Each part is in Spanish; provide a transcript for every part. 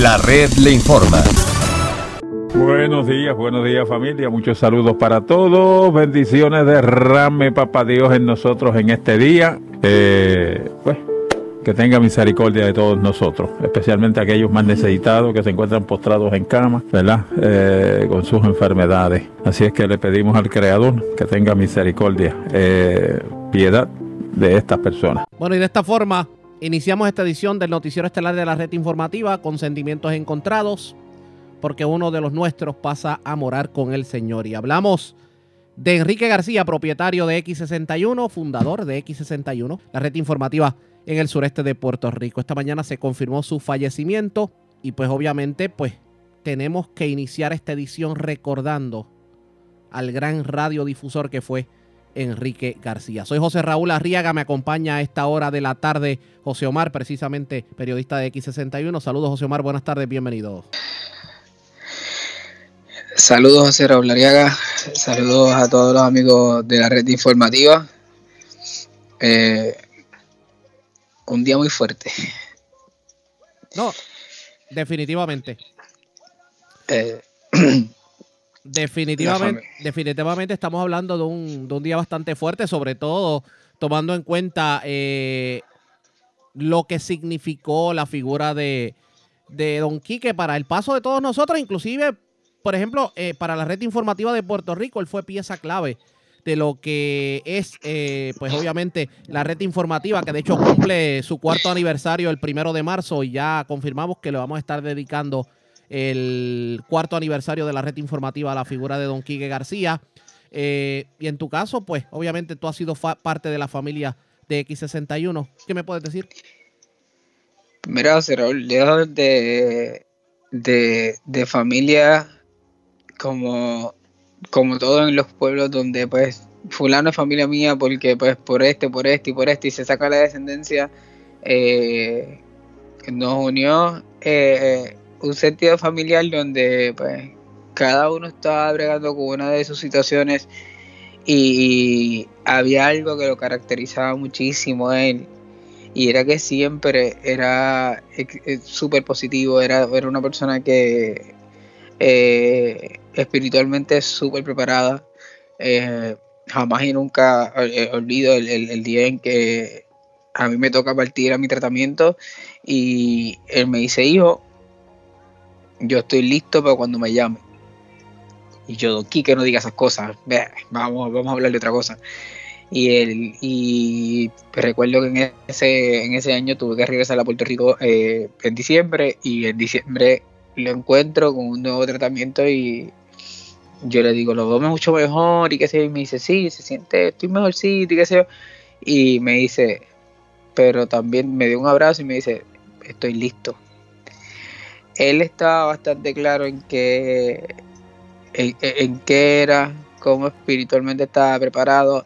La red le informa. Buenos días, buenos días familia, muchos saludos para todos, bendiciones derrame papá Dios en nosotros en este día. Eh, pues que tenga misericordia de todos nosotros, especialmente aquellos más necesitados que se encuentran postrados en cama, ¿verdad? Eh, con sus enfermedades. Así es que le pedimos al Creador que tenga misericordia, eh, piedad de estas personas. Bueno, y de esta forma iniciamos esta edición del Noticiero Estelar de la Red Informativa con sentimientos encontrados, porque uno de los nuestros pasa a morar con el Señor. Y hablamos de Enrique García, propietario de X61, fundador de X61, la red informativa en el sureste de Puerto Rico. Esta mañana se confirmó su fallecimiento y pues obviamente pues tenemos que iniciar esta edición recordando al gran radiodifusor que fue Enrique García. Soy José Raúl Arriaga, me acompaña a esta hora de la tarde José Omar, precisamente periodista de X61. Saludos José Omar, buenas tardes, bienvenido. Saludos José Raúl Arriaga, saludos a todos los amigos de la red informativa. Eh, un día muy fuerte. No, definitivamente. Eh, definitivamente, definitivamente estamos hablando de un, de un, día bastante fuerte, sobre todo tomando en cuenta eh, lo que significó la figura de, de Don Quique para el paso de todos nosotros, inclusive, por ejemplo, eh, para la red informativa de Puerto Rico, él fue pieza clave de lo que es, eh, pues obviamente, la red informativa, que de hecho cumple su cuarto aniversario el primero de marzo y ya confirmamos que le vamos a estar dedicando el cuarto aniversario de la red informativa la figura de Don Quique García. Eh, y en tu caso, pues obviamente tú has sido parte de la familia de X61. ¿Qué me puedes decir? Mira, Raúl, lejos de, de, de familia como como todo en los pueblos donde pues fulano es familia mía porque pues por este, por este y por este y se saca la descendencia, eh, nos unió eh, un sentido familiar donde pues cada uno estaba bregando con una de sus situaciones y había algo que lo caracterizaba muchísimo a él y era que siempre era eh, súper positivo, era, era una persona que eh, espiritualmente súper preparada. Eh, jamás y nunca eh, olvido el, día en que a mí me toca partir a mi tratamiento y él me dice, hijo, yo estoy listo para cuando me llame. Y yo, Don no diga esas cosas, vamos, vamos a hablar de otra cosa. Y él, y recuerdo que en ese, en ese año tuve que regresar a Puerto Rico en diciembre y en diciembre lo encuentro con un nuevo tratamiento y yo le digo, lo veo mucho mejor y qué sé yo, y me dice, sí, se siente, estoy mejorcito y qué sé yo, y me dice, pero también me dio un abrazo y me dice, estoy listo. Él estaba bastante claro en que, en, qué era, cómo espiritualmente estaba preparado,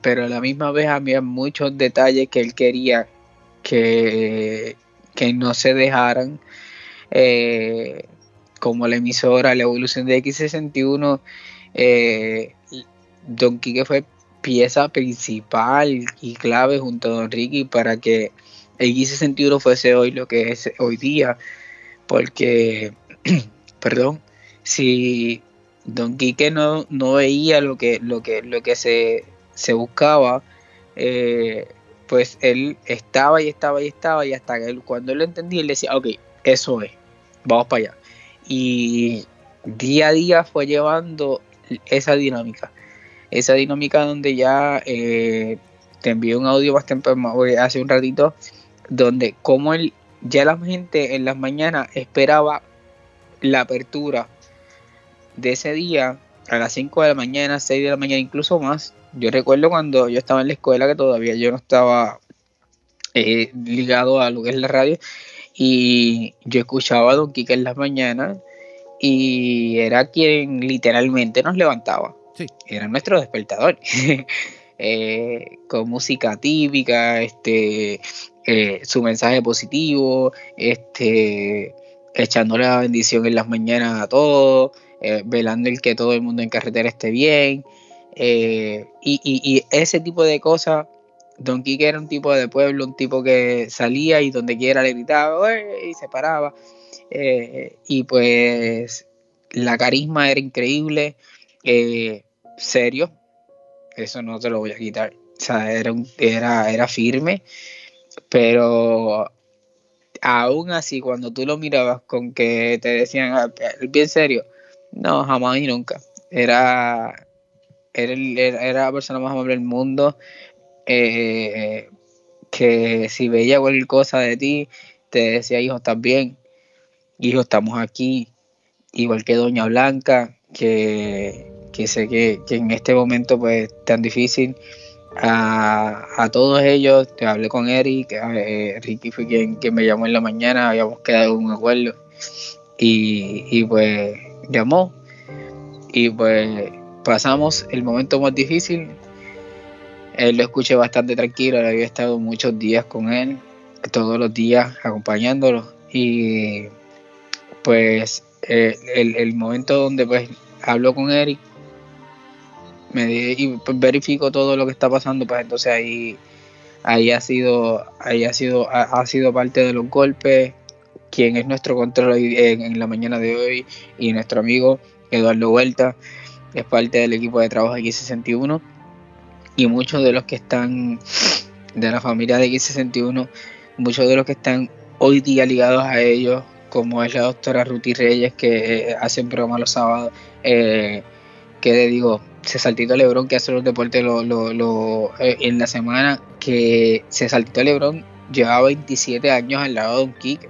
pero a la misma vez había muchos detalles que él quería que, que no se dejaran. Eh, como la emisora, la evolución de X61, eh, Don Quique fue pieza principal y clave junto a Don Ricky para que X61 fuese hoy lo que es hoy día, porque, perdón, si Don Quique no, no veía lo que, lo que, lo que se, se buscaba, eh, pues él estaba y estaba y estaba y hasta que él, cuando él lo entendía, él decía, ok, eso es vamos para allá. Y día a día fue llevando esa dinámica. Esa dinámica donde ya eh, te envié un audio bastante hace un ratito, donde como él, ya la gente en las mañanas esperaba la apertura de ese día a las 5 de la mañana, 6 de la mañana, incluso más. Yo recuerdo cuando yo estaba en la escuela que todavía yo no estaba eh, ligado a lo que es la radio y yo escuchaba a Don Quique en las mañanas y era quien literalmente nos levantaba. Era nuestro despertador. Eh, con música típica, este, eh, su mensaje positivo, este, echándole la bendición en las mañanas a todos, eh, velando el que todo el mundo en carretera esté bien. y, y ese tipo de cosas Don Quique era un tipo de pueblo, un tipo que salía y donde quiera le gritaba y se paraba. Eh, y pues la carisma era increíble, eh, serio, eso no te lo voy a quitar. O sea, era, era, era firme, pero aún así, cuando tú lo mirabas con que te decían, ah, bien serio, no, jamás y nunca. Era, era, la persona más amable del mundo. Eh, que si veía cualquier cosa de ti, te decía, hijo, estás bien, hijo, estamos aquí, igual que Doña Blanca, que, sé que, en este momento pues tan difícil, a, todos ellos, te hablé con Eric, eh, Ricky fue quien, me llamó en la mañana, habíamos quedado en un acuerdo, y, y pues llamó, y pues pasamos el momento más difícil. Él lo escuché bastante tranquilo, había estado muchos días con él, todos los días acompañándolo. Y pues eh, el, momento donde pues habló con Eric me y pues, verifico todo lo que está pasando, pues entonces ahí ahí ha sido ahí ha sido ha, sido parte de los golpes. Quien es nuestro control en, la mañana de hoy y nuestro amigo Eduardo Vuelta es parte del equipo de trabajo de X61 y muchos de los que están de la familia de X61, muchos de los que están hoy día ligados a ellos, como es la doctora Ruti Reyes que eh, hace un programa los sábados, eh, que le digo, se saltito Lebron que hace los deportes eh, en la semana, que se saltito Lebron lleva 27 años al lado de un Kike.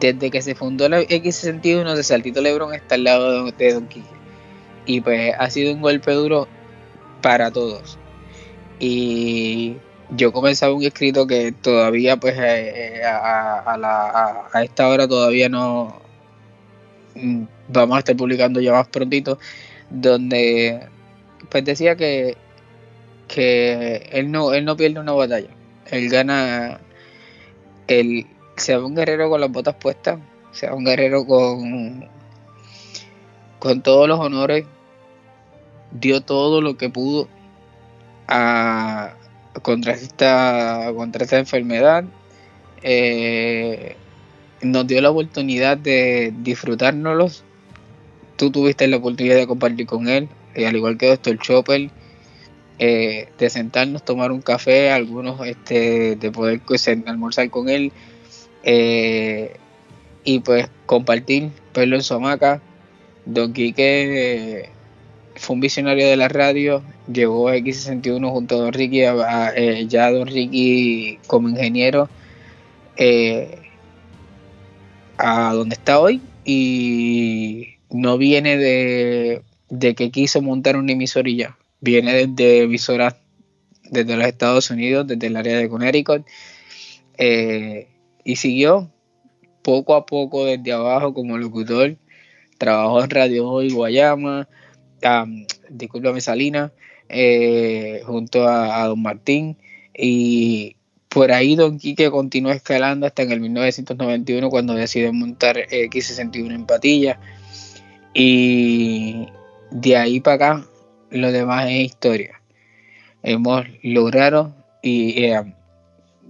Desde que se fundó la X61, de Saltito Lebron está al lado de Don Quique y pues ha sido un golpe duro para todos. Y yo comenzaba un escrito que todavía pues eh, eh, a, esta hora todavía no mm, vamos a estar publicando ya más prontito, donde pues decía que, que él no, él no pierde una batalla, él gana, el sea un guerrero con las botas puestas, sea un guerrero con, con todos los honores dio todo lo que pudo a, contra, esta, contra esta enfermedad. Eh, nos dio la oportunidad de disfrutárnoslos. Tú tuviste la oportunidad de compartir con él, y al igual que Doctor Chopper, eh, de sentarnos, tomar un café, algunos este, de poder pues, almorzar con él eh, y pues compartir, verlo en su hamaca. Don Quique fue un visionario de la radio, llegó a X61 junto a Don Ricky, eh, ya Don Ricky como ingeniero, eh, a donde está hoy y no viene de, que quiso montar una emisorilla, viene desde emisoras desde los Estados Unidos, desde el área de Connecticut, eh, y siguió poco a poco desde abajo como locutor, trabajó en Radio Hoy Guayama, um, discúlpame Salina, eh, junto a, Don Martín, y por ahí Don Quique continuó escalando hasta en el 1991 cuando decidió montar X61 en Patilla, y de ahí para acá lo demás es historia. Hemos logrado y eh,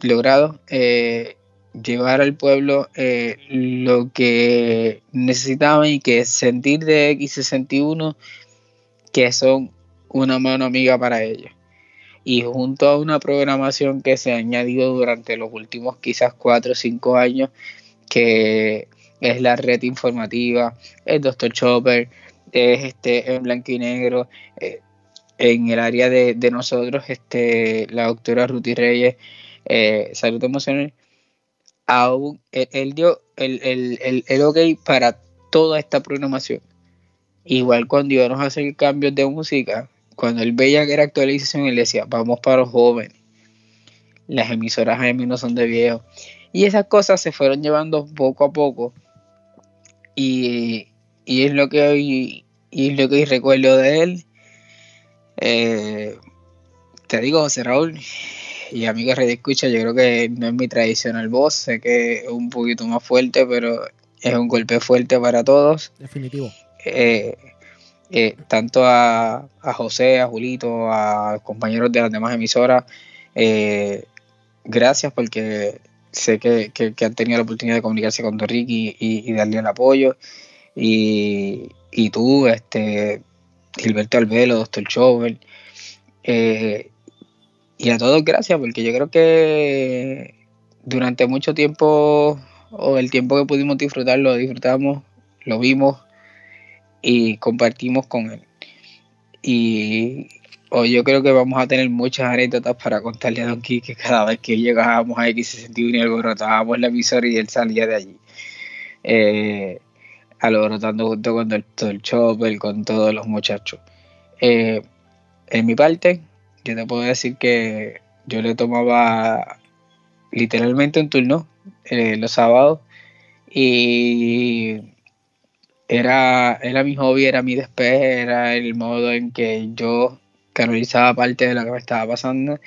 logrado eh, llevar al pueblo lo que necesitaban y que sentir de X61 que son una mano amiga para ellos. Y junto a una programación que se ha añadido durante los últimos quizás cuatro o cinco años, que es la red informativa, el Dr. Chopper, es este en blanco y negro, eh, en el área de, nosotros, este, la doctora Ruti Reyes, eh, Salud Emocional, aún él, dio el, el, el ok para toda esta programación Igual cuando íbamos a hacer cambios de música, cuando él veía que era actualización, él decía, vamos para los jóvenes. Las emisoras AM no son de viejos. Y esas cosas se fueron llevando poco a poco. Y, es lo que hoy, y lo que recuerdo de él. Eh, te digo, José Raúl, y amigos de escucha, yo creo que no es mi tradicional voz, sé que es un poquito más fuerte, pero es un golpe fuerte para todos. Definitivo. Eh, eh, tanto a, José, a Julito, a compañeros de las demás emisoras, Eh, gracias porque sé que, han tenido la oportunidad de comunicarse con Don Ricky y, darle el apoyo. Y, tú, este, Gilberto Albelo, Doctor Chover. Eh, y a todos gracias porque yo creo que durante mucho tiempo o el tiempo que pudimos disfrutar lo disfrutamos, lo vimos y compartimos con él. Y hoy yo creo que vamos a tener muchas anécdotas para contarle a Don Quique cada vez que llegábamos a X61 y alborotábamos la emisora y él salía de allí. Eh, alborotando junto con el, el Chopper, con todos los muchachos. Eh, en mi parte, yo te puedo decir que yo le tomaba literalmente un turno eh, los sábados y era, era mi hobby, era mi despeje, era el modo en que yo canalizaba parte de lo que me estaba pasando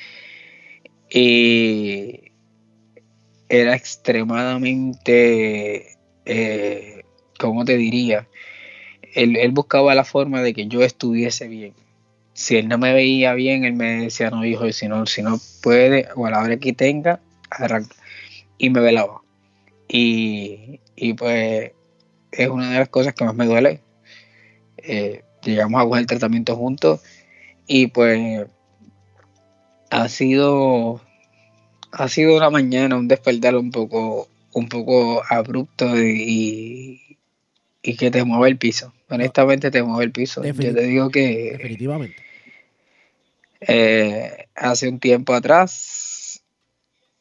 y era extremadamente, eh, ¿cómo te diría? Él, buscaba la forma de que yo estuviese bien si él no me veía bien, él me decía, no, hijo, si no, si no puede, o a la hora que tenga, arranca. Y me velaba. Y, y pues es una de las cosas que más me duele. Eh, llegamos a coger el tratamiento juntos y pues ha sido ha sido una mañana un despertar un poco un poco abrupto y, y que te mueve el piso honestamente te mueve el piso yo te digo que definitivamente eh, hace un tiempo atrás,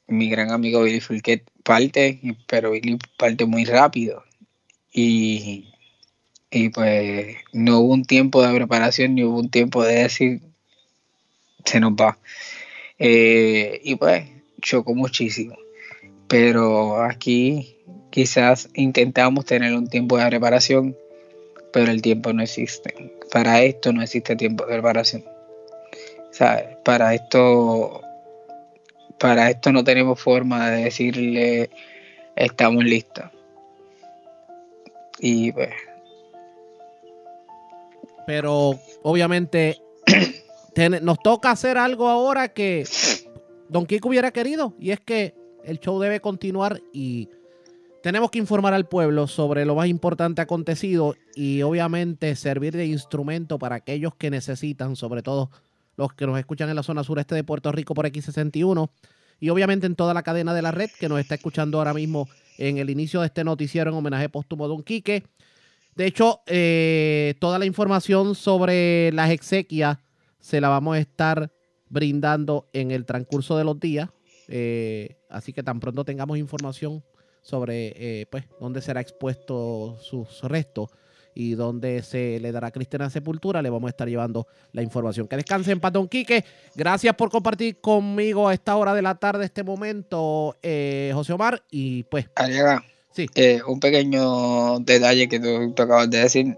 mi gran amigo Billy Fulquet parte, pero Billy parte muy rápido. Y, y pues no hubo un tiempo de preparación ni hubo un tiempo de decir se nos va. Eh, y pues chocó muchísimo. Pero aquí quizás intentamos tener un tiempo de preparación, pero el tiempo no existe. Para esto no existe tiempo de preparación. Para esto, para esto no tenemos forma de decirle estamos listos. Y pues. Pero obviamente nos toca hacer algo ahora que Don Kiko hubiera querido. Y es que el show debe continuar y tenemos que informar al pueblo sobre lo más importante acontecido y obviamente servir de instrumento para aquellos que necesitan, sobre todo los que nos escuchan en la zona sureste de Puerto Rico por X61 y obviamente en toda la cadena de la red que nos está escuchando ahora mismo en el inicio de este noticiero en homenaje póstumo a Don Quique. De hecho, eh, toda la información sobre las exequias se la vamos a estar brindando en el transcurso de los días. Eh, así que tan pronto tengamos información sobre eh, pues, dónde será expuesto sus restos y donde se le dará cristiana sepultura, le vamos a estar llevando la información. Que descansen, Patón Quique. Gracias por compartir conmigo a esta hora de la tarde, este momento, eh, José Omar. Y pues. Sí. Eh, un pequeño detalle que tú, acabas de decir.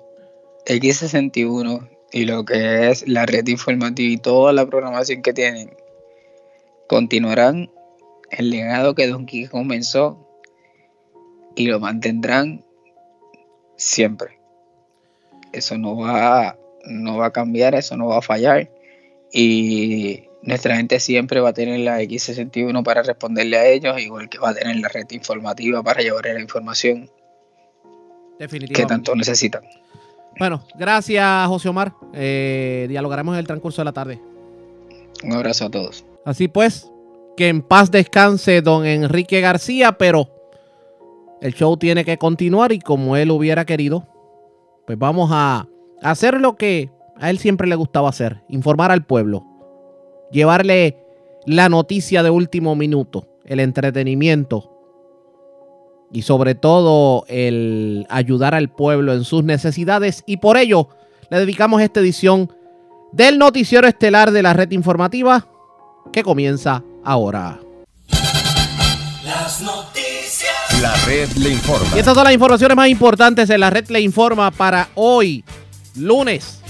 X61 y lo que es la red informativa y toda la programación que tienen continuarán el legado que Don Quique comenzó y lo mantendrán siempre eso no va, no va a cambiar, eso no va a fallar. Y nuestra gente siempre va a tener la X61 para responderle a ellos, igual que va a tener la red informativa para llevar la información que tanto necesitan. Bueno, gracias José Omar. Eh, dialogaremos en el transcurso de la tarde. Un abrazo a todos. Así pues, que en paz descanse don Enrique García, pero el show tiene que continuar y como él hubiera querido, pues vamos a hacer lo que a él siempre le gustaba hacer, informar al pueblo, llevarle la noticia de último minuto, el entretenimiento y sobre todo el ayudar al pueblo en sus necesidades. Y por ello le dedicamos esta edición del noticiero estelar de la red informativa que comienza ahora. Las la red le informa. Y estas son las informaciones más importantes en la red le informa para hoy, lunes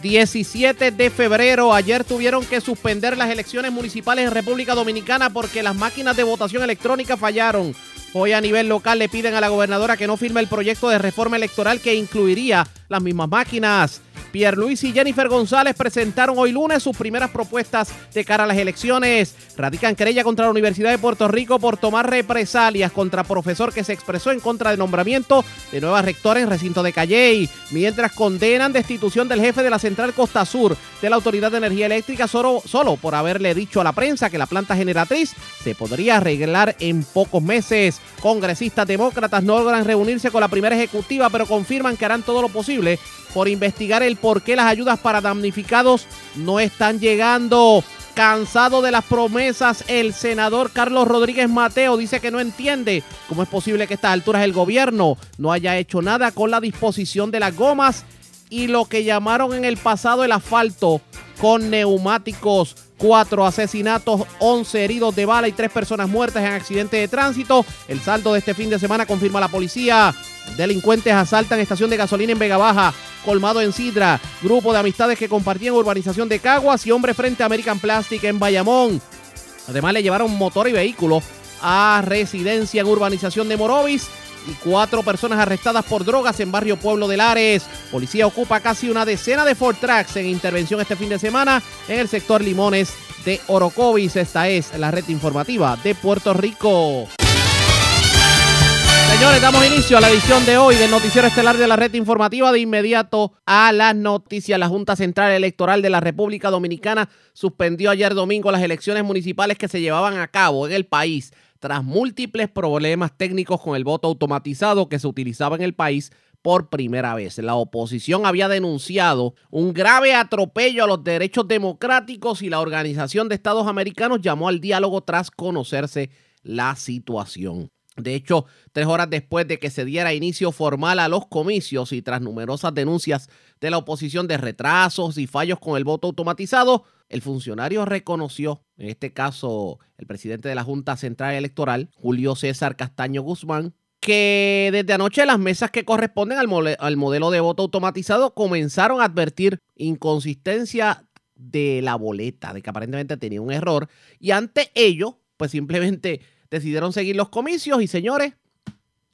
17 de febrero. Ayer tuvieron que suspender las elecciones municipales en República Dominicana porque las máquinas de votación electrónica fallaron. Hoy a nivel local le piden a la gobernadora que no firme el proyecto de reforma electoral que incluiría las mismas máquinas. Pierre Luis y Jennifer González presentaron hoy lunes sus primeras propuestas de cara a las elecciones. Radican querella contra la Universidad de Puerto Rico por tomar represalias contra profesor que se expresó en contra del nombramiento de nueva rectora en recinto de Calley, mientras condenan destitución del jefe de la Central Costa Sur de la Autoridad de Energía Eléctrica solo, solo por haberle dicho a la prensa que la planta generatriz se podría arreglar en pocos meses. Congresistas demócratas no logran reunirse con la primera ejecutiva, pero confirman que harán todo lo posible por investigar el por qué las ayudas para damnificados no están llegando. Cansado de las promesas, el senador Carlos Rodríguez Mateo dice que no entiende cómo es posible que a estas alturas el gobierno no haya hecho nada con la disposición de las gomas y lo que llamaron en el pasado el asfalto con neumáticos. Cuatro asesinatos, once heridos de bala y tres personas muertas en accidente de tránsito. El saldo de este fin de semana confirma la policía. Delincuentes asaltan estación de gasolina en Vega Baja, colmado en Sidra, grupo de amistades que compartían urbanización de Caguas y hombre frente a American Plastic en Bayamón. Además le llevaron motor y vehículo a residencia en urbanización de Morovis y cuatro personas arrestadas por drogas en barrio Pueblo de Lares. Policía ocupa casi una decena de Ford Tracks en intervención este fin de semana en el sector Limones de Orocovis. Esta es la red informativa de Puerto Rico. Señores, damos inicio a la edición de hoy del Noticiero Estelar de la Red Informativa. De inmediato a las noticias. La Junta Central Electoral de la República Dominicana suspendió ayer domingo las elecciones municipales que se llevaban a cabo en el país tras múltiples problemas técnicos con el voto automatizado que se utilizaba en el país por primera vez. La oposición había denunciado un grave atropello a los derechos democráticos y la Organización de Estados Americanos llamó al diálogo tras conocerse la situación. De hecho, tres horas después de que se diera inicio formal a los comicios y tras numerosas denuncias de la oposición de retrasos y fallos con el voto automatizado, el funcionario reconoció, en este caso el presidente de la Junta Central Electoral, Julio César Castaño Guzmán, que desde anoche las mesas que corresponden al, modelo de voto automatizado comenzaron a advertir inconsistencia de la boleta, de que aparentemente tenía un error, y ante ello, pues simplemente decidieron seguir los comicios y señores,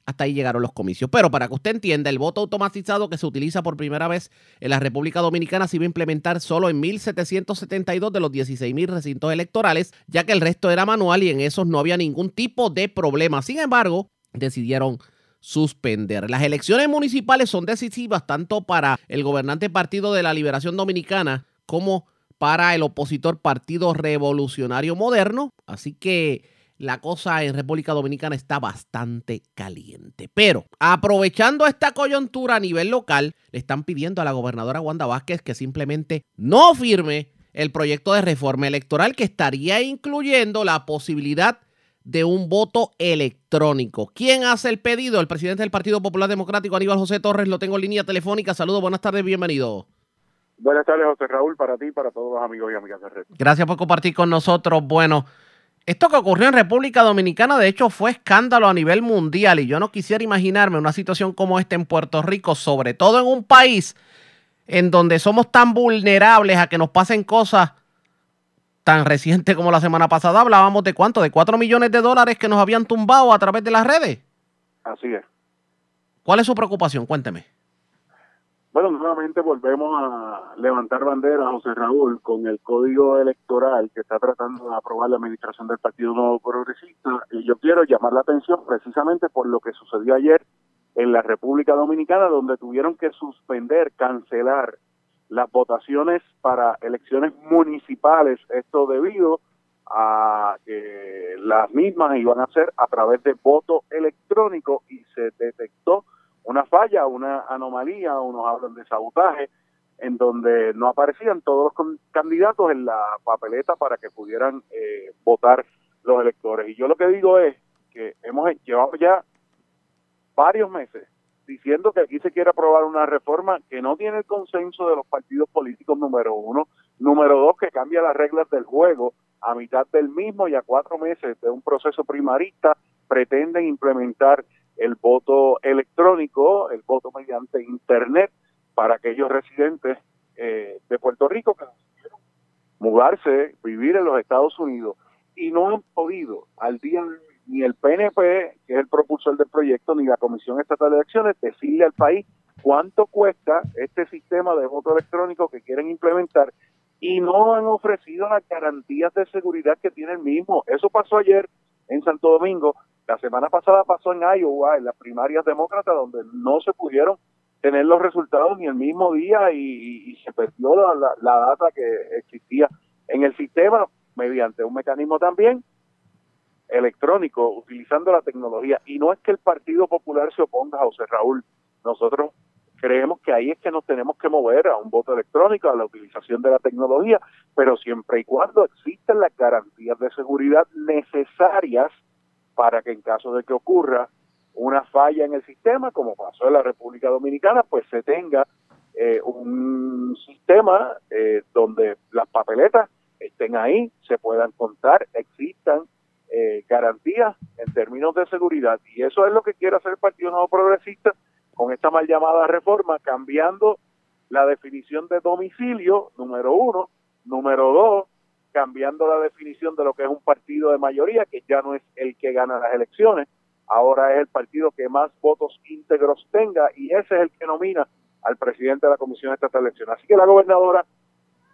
hasta ahí llegaron los comicios. Pero para que usted entienda, el voto automatizado que se utiliza por primera vez en la República Dominicana se iba a implementar solo en 1772 de los 16.000 recintos electorales, ya que el resto era manual y en esos no había ningún tipo de problema. Sin embargo, decidieron suspender. Las elecciones municipales son decisivas tanto para el gobernante Partido de la Liberación Dominicana como para el opositor Partido Revolucionario Moderno. Así que la cosa en República Dominicana está bastante caliente. Pero aprovechando esta coyuntura a nivel local, le están pidiendo a la gobernadora Wanda Vázquez que simplemente no firme el proyecto de reforma electoral que estaría incluyendo la posibilidad de un voto electrónico. ¿Quién hace el pedido? El presidente del Partido Popular Democrático, Aníbal José Torres, lo tengo en línea telefónica. Saludos, buenas tardes, bienvenido. Buenas tardes, José Raúl, para ti y para todos los amigos y amigas de Red. Gracias por compartir con nosotros. Bueno, esto que ocurrió en República Dominicana, de hecho, fue escándalo a nivel mundial y yo no quisiera imaginarme una situación como esta en Puerto Rico, sobre todo en un país en donde somos tan vulnerables a que nos pasen cosas tan recientes como la semana pasada. Hablábamos de cuánto, de 4 millones de dólares que nos habían tumbado a través de las redes. Así es. ¿Cuál es su preocupación? Cuénteme. Bueno, nuevamente volvemos a levantar bandera, José Raúl, con el código electoral que está tratando de aprobar la administración del Partido Nuevo Progresista. Y yo quiero llamar la atención precisamente por lo que sucedió ayer en la República Dominicana, donde tuvieron que suspender, cancelar las votaciones para elecciones municipales. Esto debido a que las mismas iban a ser a través de voto electrónico y se detectó una falla, una anomalía, unos hablan de sabotaje, en donde no aparecían todos los candidatos en la papeleta para que pudieran eh, votar los electores. Y yo lo que digo es que hemos llevado ya varios meses diciendo que aquí se quiere aprobar una reforma que no tiene el consenso de los partidos políticos, número uno. Número dos, que cambia las reglas del juego a mitad del mismo y a cuatro meses de un proceso primarista pretenden implementar el voto electrónico, el voto mediante Internet para aquellos residentes eh, de Puerto Rico que quisieron mudarse, vivir en los Estados Unidos y no han podido al día ni el PNP, que es el propulsor del proyecto, ni la Comisión Estatal de Elecciones, decirle al país cuánto cuesta este sistema de voto electrónico que quieren implementar y no han ofrecido las garantías de seguridad que tiene el mismo. Eso pasó ayer en Santo Domingo, la semana pasada pasó en Iowa, en las primarias demócratas, donde no se pudieron tener los resultados ni el mismo día y, se perdió la, la, data que existía en el sistema mediante un mecanismo también electrónico, utilizando la tecnología. Y no es que el Partido Popular se oponga a José Raúl, nosotros creemos que ahí es que nos tenemos que mover a un voto electrónico, a la utilización de la tecnología, pero siempre y cuando existan las garantías de seguridad necesarias para que en caso de que ocurra una falla en el sistema, como pasó en la República Dominicana, pues se tenga eh, un sistema eh, donde las papeletas estén ahí, se puedan contar, existan eh, garantías en términos de seguridad. Y eso es lo que quiere hacer el Partido Nuevo Progresista con esta mal llamada reforma, cambiando la definición de domicilio, número uno, número dos, cambiando la definición de lo que es un partido de mayoría, que ya no es el que gana las elecciones, ahora es el partido que más votos íntegros tenga y ese es el que nomina al presidente de la Comisión Estatal de Elecciones. Así que la gobernadora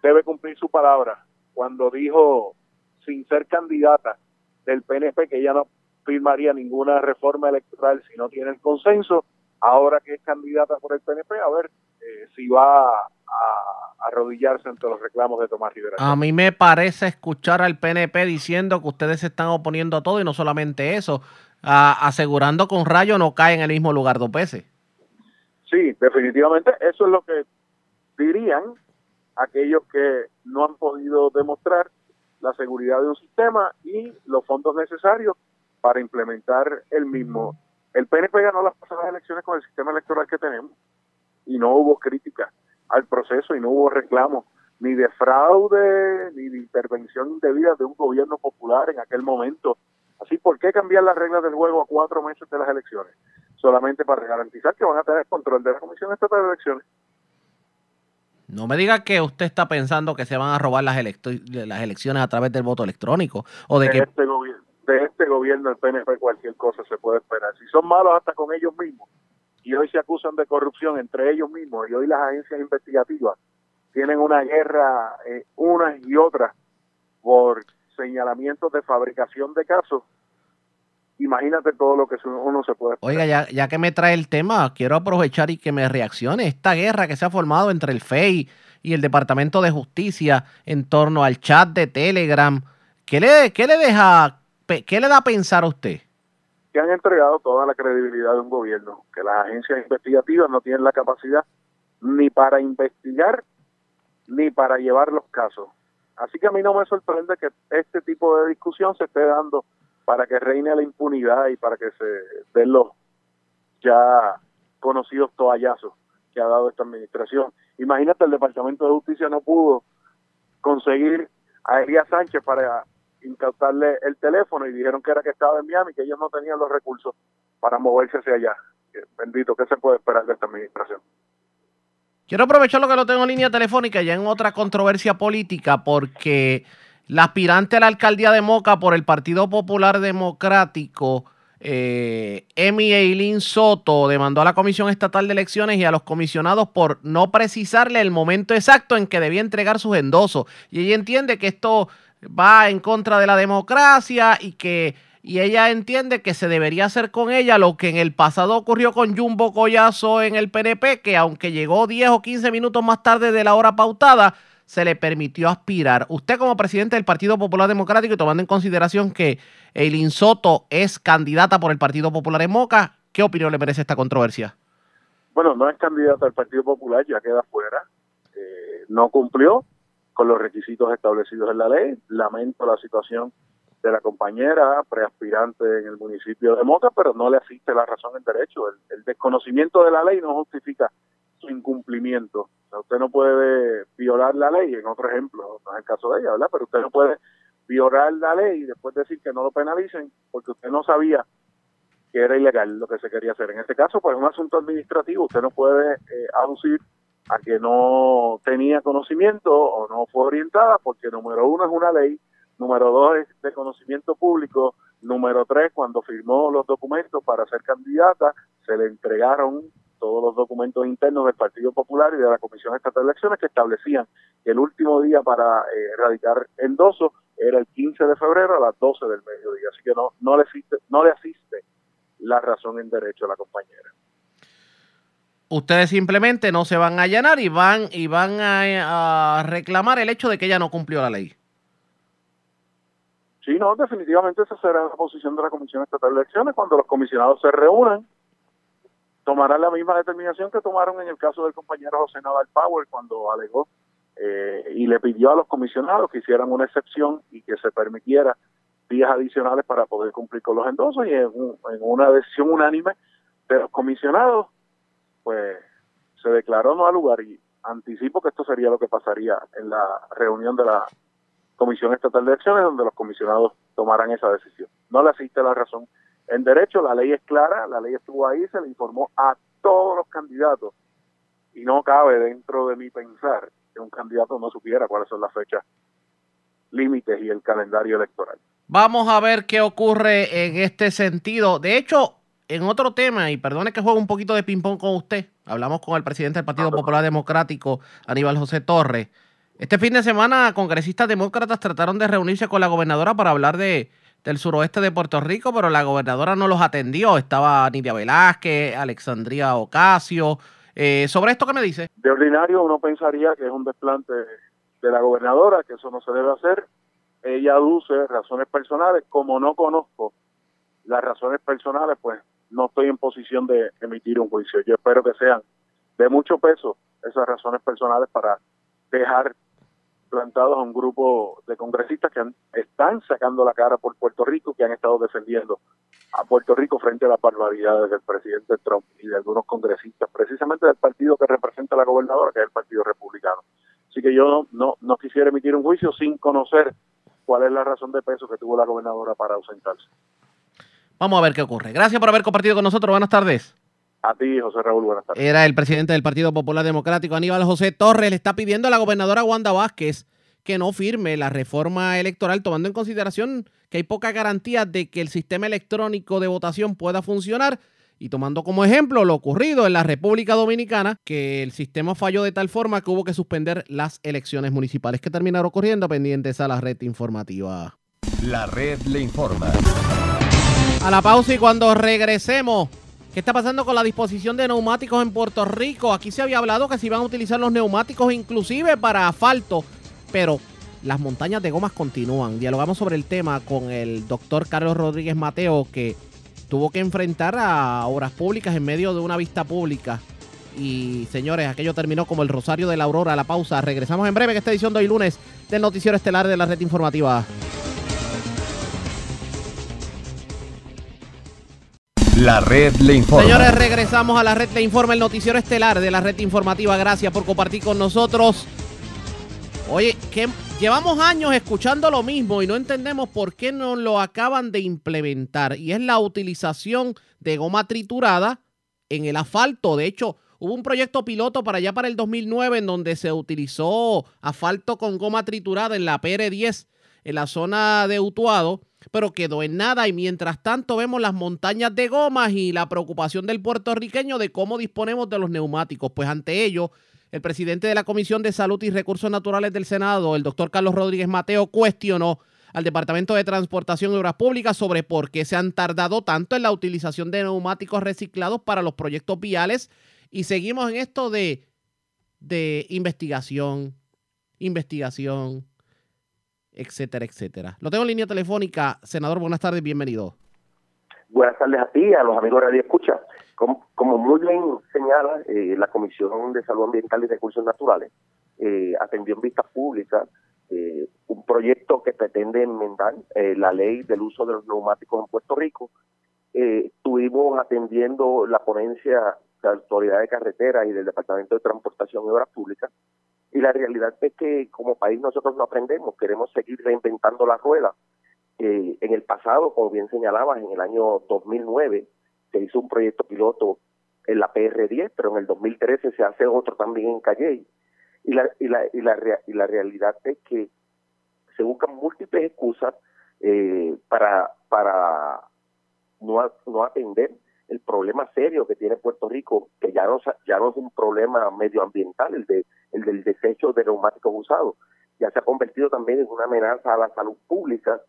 debe cumplir su palabra cuando dijo, sin ser candidata del PNP, que ella no firmaría ninguna reforma electoral si no tiene el consenso ahora que es candidata por el PNP, a ver eh, si va a, arrodillarse ante los reclamos de Tomás Rivera. A mí me parece escuchar al PNP diciendo que ustedes se están oponiendo a todo y no solamente eso, asegurando que un rayo no cae en el mismo lugar dos veces. Sí, definitivamente eso es lo que dirían aquellos que no han podido demostrar la seguridad de un sistema y los fondos necesarios para implementar el mismo. El PNP ganó las pasadas elecciones con el sistema electoral que tenemos y no hubo crítica al proceso y no hubo reclamo ni de fraude ni de intervención indebida de un gobierno popular en aquel momento. Así, ¿por qué cambiar las reglas del juego a cuatro meses de las elecciones? Solamente para garantizar que van a tener control de la Comisión Estatal de Elecciones. No me diga que usted está pensando que se van a robar las, las elecciones a través del voto electrónico o de, que este gobierno de este gobierno el PNP cualquier cosa se puede esperar. Si son malos hasta con ellos mismos y hoy se acusan de corrupción entre ellos mismos y hoy las agencias investigativas tienen una guerra eh, unas y otras por señalamientos de fabricación de casos, imagínate todo lo que uno se puede esperar. Oiga, ya, ya que me trae el tema, quiero aprovechar y que me reaccione esta guerra que se ha formado entre el FEI y el Departamento de Justicia en torno al chat de Telegram. ¿Qué le, qué le deja ¿qué le da a pensar a usted? Que han entregado toda la credibilidad de un gobierno, que las agencias investigativas no tienen la capacidad ni para investigar ni para llevar los casos. Así que a mí no me sorprende que este tipo de discusión se esté dando para que reine la impunidad y para que se den los ya conocidos toallazos que ha dado esta administración. Imagínate, el Departamento de Justicia no pudo conseguir a Elías Sánchez para incautarle el teléfono y dijeron que era que estaba en Miami, que ellos no tenían los recursos para moverse hacia allá. Bendito, ¿qué se puede esperar de esta administración? Quiero aprovechar lo que lo tengo en línea telefónica ya en otra controversia política porque la aspirante a la alcaldía de Moca por el Partido Popular Democrático, eh, Emi Eileen Soto, demandó a la Comisión Estatal de Elecciones y a los comisionados por no precisarle el momento exacto en que debía entregar sus endosos. Y ella entiende que esto va en contra de la democracia y que y ella entiende que se debería hacer con ella lo que en el pasado ocurrió con Jumbo Collazo en el PNP, que aunque llegó 10 o 15 minutos más tarde de la hora pautada, se le permitió aspirar. Usted como presidente del Partido Popular Democrático y tomando en consideración que Eileen Soto es candidata por el Partido Popular en Moca, ¿qué opinión le merece esta controversia? Bueno, no es candidata al Partido Popular, ya queda fuera. Eh, no cumplió con los requisitos establecidos en la ley. Lamento la situación de la compañera preaspirante en el municipio de Mota, pero no le asiste la razón en derecho. El, desconocimiento de la ley no justifica su incumplimiento. usted no puede violar la ley, en otro ejemplo, no es el caso de ella, ¿verdad? Pero usted no puede violar la ley y después decir que no lo penalicen porque usted no sabía que era ilegal lo que se quería hacer. En este caso, pues es un asunto administrativo, usted no puede eh, aducir a que no tenía conocimiento o no fue orientada, porque número uno es una ley, número dos es de conocimiento público, número tres, cuando firmó los documentos para ser candidata, se le entregaron todos los documentos internos del Partido Popular y de la Comisión Estatal de Elecciones que establecían que el último día para eh, erradicar endoso era el 15 de febrero a las 12 del mediodía. Así que no, no, le, no le asiste la razón en derecho a la compañera. Ustedes simplemente no se van a allanar y van, y van a, reclamar el hecho de que ella no cumplió la ley. Sí, no, definitivamente esa será la posición de la Comisión Estatal de Elecciones. Cuando los comisionados se reúnan, tomarán la misma determinación que tomaron en el caso del compañero José Nadal Power cuando alegó eh, y le pidió a los comisionados que hicieran una excepción y que se permitiera días adicionales para poder cumplir con los endosos y en, en una decisión unánime de los comisionados, pues se declaró no al lugar y anticipo que esto sería lo que pasaría en la reunión de la Comisión Estatal de Elecciones, donde los comisionados tomarán esa decisión. No le asiste la razón. En derecho, la ley es clara, la ley estuvo ahí, se le informó a todos los candidatos y no cabe dentro de mi pensar que un candidato no supiera cuáles son las fechas límites y el calendario electoral. Vamos a ver qué ocurre en este sentido. De hecho, en otro tema, y perdone que juegue un poquito de ping-pong con usted, hablamos con el presidente del Partido Popular Democrático, Aníbal José Torres, este fin de semana, congresistas demócratas trataron de reunirse con la gobernadora para hablar de, del suroeste de Puerto Rico, pero la gobernadora no los atendió. Estaba Nidia Velázquez, Alexandria Ocasio. Eh, ¿Sobre esto qué me dice? De ordinario uno pensaría que es un desplante de la gobernadora, que eso no se debe hacer. Ella aduce razones personales. Como no conozco las razones personales, pues no estoy en posición de emitir un juicio. Yo espero que sean de mucho peso esas razones personales para dejar plantados a un grupo de congresistas que están sacando la cara por Puerto Rico, que han estado defendiendo a Puerto Rico frente a las barbaridades del presidente Trump y de algunos congresistas, precisamente del partido que representa a la gobernadora, que es el Partido Republicano. Así que yo no, quisiera emitir un juicio sin conocer cuál es la razón de peso que tuvo la gobernadora para ausentarse. Vamos a ver qué ocurre. Gracias por haber compartido con nosotros. Buenas tardes. A ti, José Raúl, buenas tardes. Era el presidente del Partido Popular Democrático, Aníbal José Torres, le está pidiendo a la gobernadora Wanda Vázquez que no firme la reforma electoral, tomando en consideración que hay poca garantía de que el sistema electrónico de votación pueda funcionar. Y tomando como ejemplo lo ocurrido en la República Dominicana, que el sistema falló de tal forma que hubo que suspender las elecciones municipales que terminaron ocurriendo pendientes a la red informativa. La red le informa. A la pausa y cuando regresemos, ¿Qué está pasando con la disposición de neumáticos en Puerto Rico? Aquí se había hablado que se iban a utilizar los neumáticos inclusive para asfalto, pero las montañas de gomas continúan. Dialogamos sobre el tema con el doctor Carlos Rodríguez Mateo, que tuvo que enfrentar a obras públicas en medio de una vista pública. Y señores, aquello terminó como el Rosario de la Aurora. La pausa. Regresamos en breve en esta edición de hoy lunes del Noticiero Estelar de la Red Informativa. La red le informa. Señores, regresamos a la red le informa, el noticiero estelar de la red informativa. Gracias por compartir con nosotros. Oye, llevamos años escuchando lo mismo y no entendemos por qué no lo acaban de implementar. Y es la utilización de goma triturada en el asfalto. De hecho, hubo un proyecto piloto para allá para el 2009 en donde se utilizó asfalto con goma triturada en la PR10 en la zona de Utuado pero quedó en nada y mientras tanto vemos las montañas de gomas y la preocupación del puertorriqueño de cómo disponemos de los neumáticos. Pues ante ello, el presidente de la Comisión de Salud y Recursos Naturales del Senado, el doctor Carlos Rodríguez Mateo, cuestionó al Departamento de Transportación y Obras Públicas sobre por qué se han tardado tanto en la utilización de neumáticos reciclados para los proyectos viales y seguimos en esto de, de investigación, investigación, etcétera, etcétera. Lo tengo en línea telefónica. Senador, buenas tardes, bienvenido. Buenas tardes a ti, a los amigos de Radio Escucha. Como, como muy bien señala, eh, la Comisión de Salud Ambiental y Recursos Naturales eh, atendió en vista pública eh, un proyecto que pretende enmendar la ley del uso de los neumáticos en Puerto Rico. estuvimos atendiendo la ponencia de la Autoridad de Carreteras y del Departamento de Transportación y Obras Públicas y la realidad es que como país nosotros no aprendemos, queremos seguir reinventando la rueda. Eh, en el pasado, como bien señalabas, en el año 2009 se hizo un proyecto piloto en la PR10, pero en el 2013 se hace otro también en Calle. Y la, y la, y la, y la realidad es que se buscan múltiples excusas eh, para, para no, no atender el problema serio que tiene Puerto Rico, que ya no, ya no es un problema medioambiental, el, de, el del desecho de neumáticos usados, ya se ha convertido también en una amenaza a la salud pública.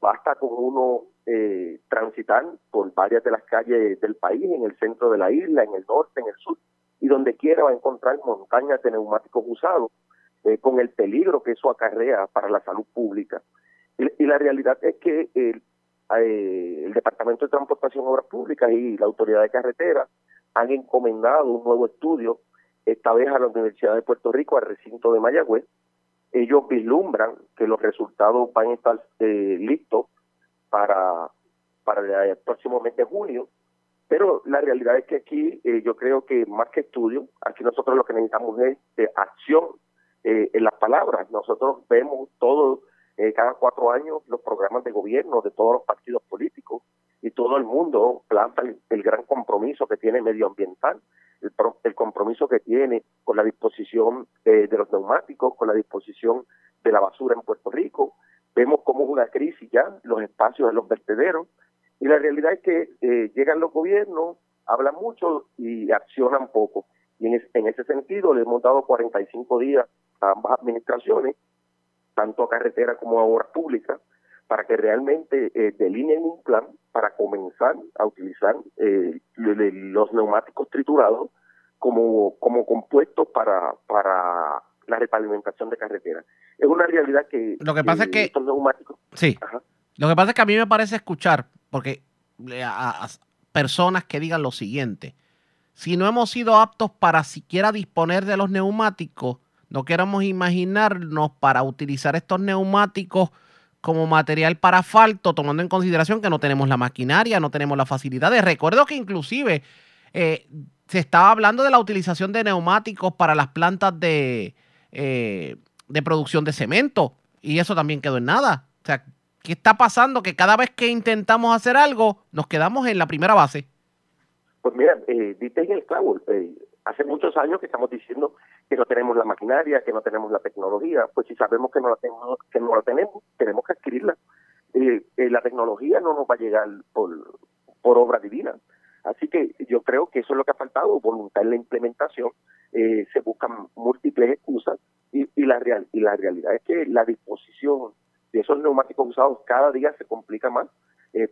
Basta con uno eh, transitar por varias de las calles del país, en el centro de la isla, en el norte, en el sur, y donde quiera va a encontrar montañas de neumáticos usados, eh, con el peligro que eso acarrea para la salud pública. Y, la realidad es que el, eh, el Departamento de Transportación y Obras Públicas y la Autoridad de Carreteras han encomendado un nuevo estudio, esta vez a la Universidad de Puerto Rico, al recinto de Mayagüez. Ellos vislumbran que los resultados van a estar eh, listos para, para el próximo mes de junio, pero la realidad es que aquí eh, yo creo que más que estudio, aquí nosotros lo que necesitamos es acción en las palabras. Nosotros vemos todo eh, cada cuatro años los programas de gobierno de todos los partidos políticos y todo el mundo planta el, gran compromiso que tiene medioambiental, el, compromiso que tiene con la disposición eh, de los neumáticos, con la disposición de la basura en Puerto Rico. Vemos cómo es una crisis ya, los espacios de los vertederos, y la realidad es que eh, llegan los gobiernos, hablan mucho y accionan poco. Y en, en ese sentido le hemos dado 45 días a ambas administraciones tanto a carretera como a obras públicas, para que realmente eh, delineen un plan para comenzar a utilizar eh, los neumáticos triturados como, como compuestos para, para la repavimentación de carretera. Es una realidad que... Lo que pasa es que... Estos neumáticos... Sí. Lo que pasa es que a mí me parece escuchar, porque a personas que digan lo siguiente, si no hemos sido aptos para siquiera disponer de los neumáticos, no queremos imaginarnos para utilizar estos neumáticos como material para asfalto, tomando en consideración que no tenemos la maquinaria, no tenemos las facilidades. Recuerdo que inclusive eh, se estaba hablando de la utilización de neumáticos para las plantas de, eh, de producción de cemento y eso también quedó en nada. O sea, ¿qué está pasando? Que cada vez que intentamos hacer algo, nos quedamos en la primera base. Pues mira, eh, en el clavo. Eh, hace muchos años que estamos diciendo que no tenemos la maquinaria, que no tenemos la tecnología, pues si sabemos que no la tenemos, tenemos, que adquirirla. Eh, la tecnología no nos va a llegar por, por obra divina. Así que yo creo que eso es lo que ha faltado, voluntad en la implementación. Eh, se buscan múltiples excusas y la realidad es que la disposición de esos neumáticos usados cada día se complica más,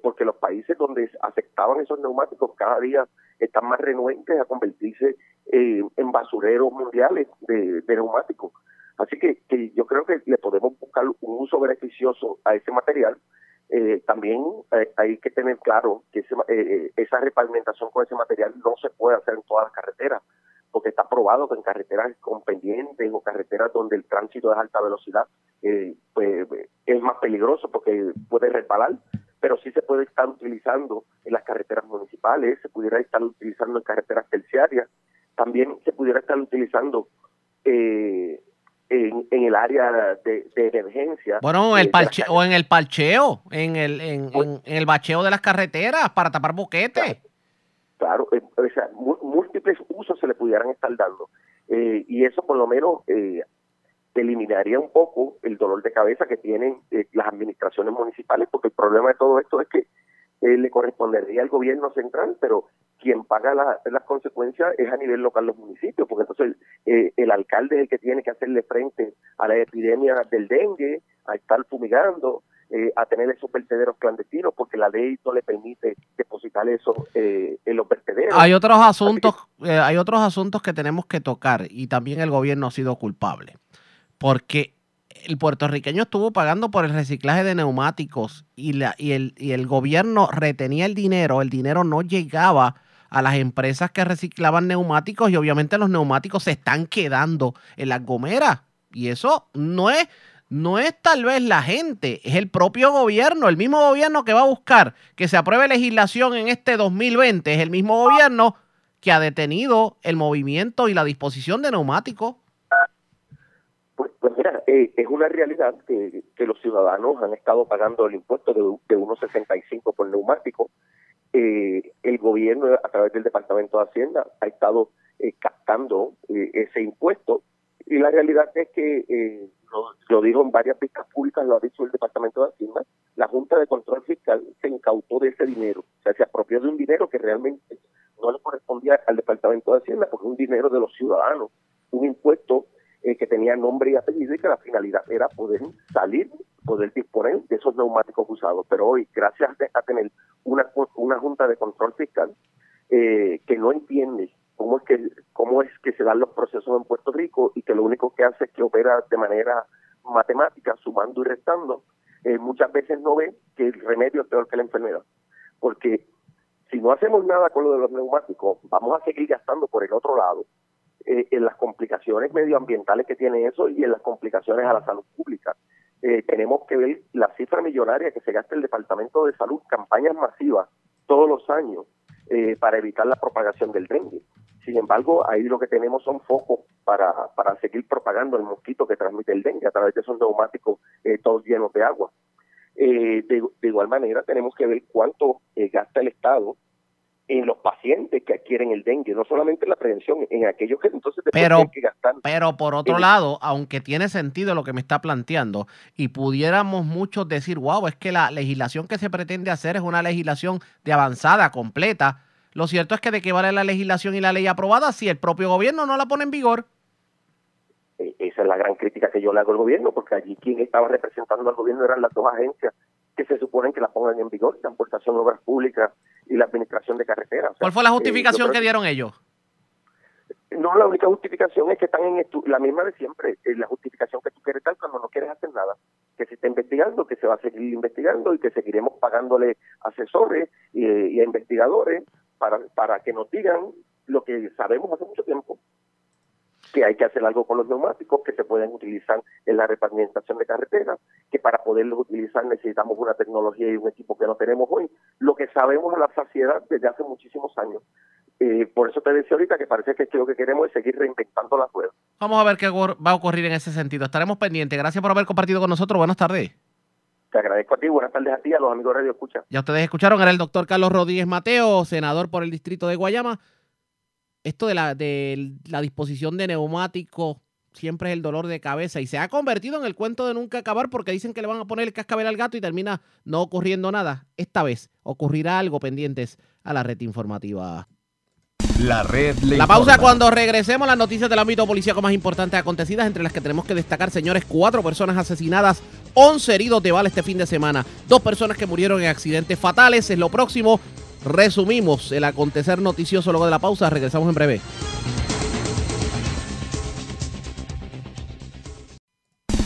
porque los países donde aceptaban esos neumáticos cada día están más renuentes a convertirse eh, en basureros mundiales de, neumáticos. Así que, yo creo que le podemos buscar un uso beneficioso a ese material. Eh, también eh, hay que tener claro que esa repavimentación con ese material no se puede hacer en todas las carreteras, porque está probado que en carreteras con pendientes o carreteras donde el tránsito es alta velocidad, pues, es más peligroso porque puede resbalar pero sí se puede estar utilizando en las carreteras municipales, se pudiera estar utilizando en carreteras terciarias, también se pudiera estar utilizando eh, en, el área de, emergencia. Bueno, el eh, o en el parcheo, en el, en, el bacheo de las carreteras para tapar boquetes. Claro, eh, o sea, múltiples usos se le pudieran estar dando. y eso por lo menos eliminaría un poco el dolor de cabeza que tienen las administraciones municipales, porque el problema de todo esto es que le correspondería al gobierno central, pero quien paga las consecuencias es a nivel local los municipios, porque entonces eh, el alcalde es el que tiene que hacerle frente a la epidemia del dengue, a estar fumigando, eh, a tener esos vertederos clandestinos, porque la ley no le permite depositar eso eh, en los vertederos. Hay otros asuntos, hay otros asuntos que tenemos que tocar y también el gobierno ha sido culpable, porque el puertorriqueño estuvo pagando por el reciclaje de neumáticos y, la, y, el, y el gobierno retenía el dinero, el dinero no llegaba a las empresas que reciclaban neumáticos y obviamente los neumáticos se están quedando en las gomeras. Y eso no es, no es tal vez la gente, es el propio gobierno, el mismo gobierno que va a buscar que se apruebe legislación en este 2020, es el mismo gobierno que ha detenido el movimiento y la disposición de neumáticos. Pues, pues mira, eh, es una realidad que, los ciudadanos han estado pagando el impuesto de, de 1,65 por neumático eh, el gobierno a través del Departamento de Hacienda ha estado eh, captando ese impuesto y la realidad es que eh, lo, dijo en varias vistas públicas, lo ha dicho el Departamento de Hacienda, la Junta de Control Fiscal se incautó de ese dinero, o sea, se apropió de un dinero que realmente no le correspondía al Departamento de Hacienda porque es un dinero de los ciudadanos, un impuesto eh, que tenía nombre y apellido y que la finalidad era poder salir, poder disponer de esos neumáticos usados. Pero hoy, gracias a tener una, una Junta de Control Fiscal eh, que no entiende cómo es que cómo es que se dan los procesos en Puerto Rico y que lo único que hace es que opera de manera matemática, sumando y restando, eh, muchas veces no ve que el remedio es peor que la enfermedad. Porque si no hacemos nada con lo de los neumáticos, vamos a seguir gastando por el otro lado eh, en las complicaciones medioambientales que tiene eso y en las complicaciones a la salud pública. Eh, tenemos que ver la cifra millonaria que se gasta el Departamento de Salud, campañas masivas todos los años eh, para evitar la propagación del dengue. Sin embargo, ahí lo que tenemos son focos para, para seguir propagando el mosquito que transmite el dengue a través de esos neumáticos todos llenos de agua. de, de, igual manera, tenemos que ver cuánto gasta el Estado en los pacientes que adquieren el dengue, no solamente en la prevención, en aquellos que entonces pero, que gastar. Pero por otro lado, aunque tiene sentido lo que me está planteando, y pudiéramos muchos decir, wow, es que la legislación que se pretende hacer es una legislación de avanzada, completa. Lo cierto es que de qué vale la legislación y la ley aprobada si el propio gobierno no la pone en vigor. E, esa es la gran crítica que yo le hago al gobierno, porque allí quien estaba representando al gobierno eran las dos agencias que se suponen que la pongan en vigor, Transportación Obras Públicas y la Administración de Carreteras. ¿Cuál fue la eh, justificación que dieron ellos? No, la única justificación es que están en la misma de siempre, la justificación que tú quieres dar cuando no quieres hacer nada, que se está investigando, que se va a seguir investigando y que seguiremos pagándole asesores y, y a investigadores para, para que nos digan lo que sabemos hace mucho tiempo, que hay que hacer algo con los neumáticos que se pueden utilizar en la repavimentación de carreteras, que para poderlos utilizar necesitamos una tecnología y un equipo que no tenemos hoy, lo que sabemos a la saciedad desde hace muchísimos años. Eh, por eso te decía ahorita que parece que, lo que queremos es seguir reinventando la rueda. Vamos a ver qué va a ocurrir en ese sentido. Estaremos pendientes. Gracias por haber compartido con nosotros. Buenas tardes. Te agradezco a ti, buenas tardes a ti, a los amigos de Radio Escucha. Ya ustedes escucharon, era el doctor Carlos Rodríguez Mateo, senador por el distrito de Guayama esto de la, de la disposición de neumáticos siempre es el dolor de cabeza y se ha convertido en el cuento de nunca acabar porque dicen que le van a poner el cascabel al gato y termina no ocurriendo nada. Esta vez ocurrirá algo pendientes a la red informativa. La red La pausa cuando regresemos las noticias del ámbito policíaco más importantes acontecidas, entre las que tenemos que destacar, señores, cuatro personas asesinadas, once heridos de bala este fin de semana, dos personas que murieron en accidentes fatales, es lo próximo resumimos el acontecer noticioso luego de la pausa. Regresamos en breve.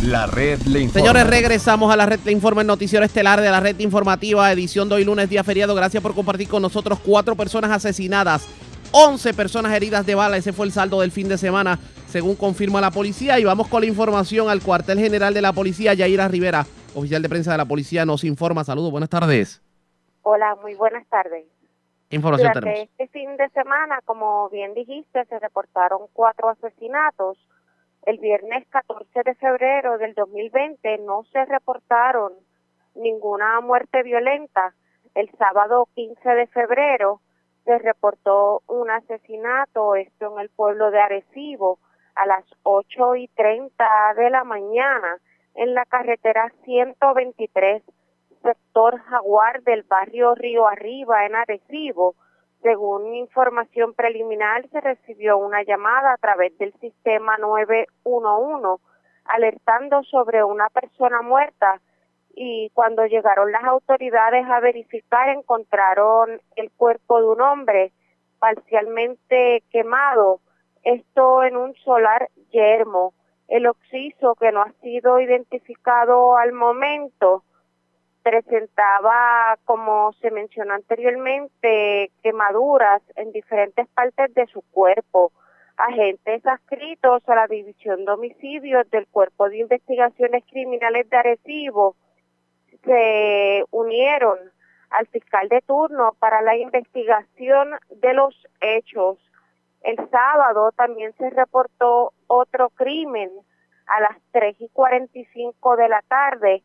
La red le informa. Señores, regresamos a la red le informa, el noticiero estelar de la red informativa, edición de hoy lunes, día feriado. Gracias por compartir con nosotros cuatro personas asesinadas, 11 personas heridas de bala. Ese fue el saldo del fin de semana, según confirma la policía. Y vamos con la información al cuartel general de la policía, Yaira Rivera, oficial de prensa de la policía, nos informa. Saludos, buenas tardes. Hola, muy buenas tardes. Información Durante este fin de semana, como bien dijiste, se reportaron cuatro asesinatos. El viernes 14 de febrero del 2020 no se reportaron ninguna muerte violenta. El sábado 15 de febrero se reportó un asesinato, esto en el pueblo de Arecibo, a las 8 y 30 de la mañana, en la carretera 123 sector Jaguar del barrio Río Arriba en Arecibo. Según información preliminar, se recibió una llamada a través del sistema 911 alertando sobre una persona muerta y cuando llegaron las autoridades a verificar encontraron el cuerpo de un hombre parcialmente quemado, esto en un solar yermo. El oxiso que no ha sido identificado al momento presentaba, como se mencionó anteriormente, quemaduras en diferentes partes de su cuerpo. Agentes adscritos a la División de Homicidios del Cuerpo de Investigaciones Criminales de Arecibo se unieron al fiscal de turno para la investigación de los hechos. El sábado también se reportó otro crimen a las 3 y 45 de la tarde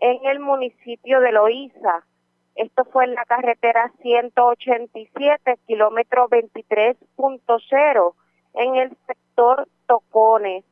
en el municipio de Loíza. Esto fue en la carretera 187, kilómetro 23.0, en el sector Tocones.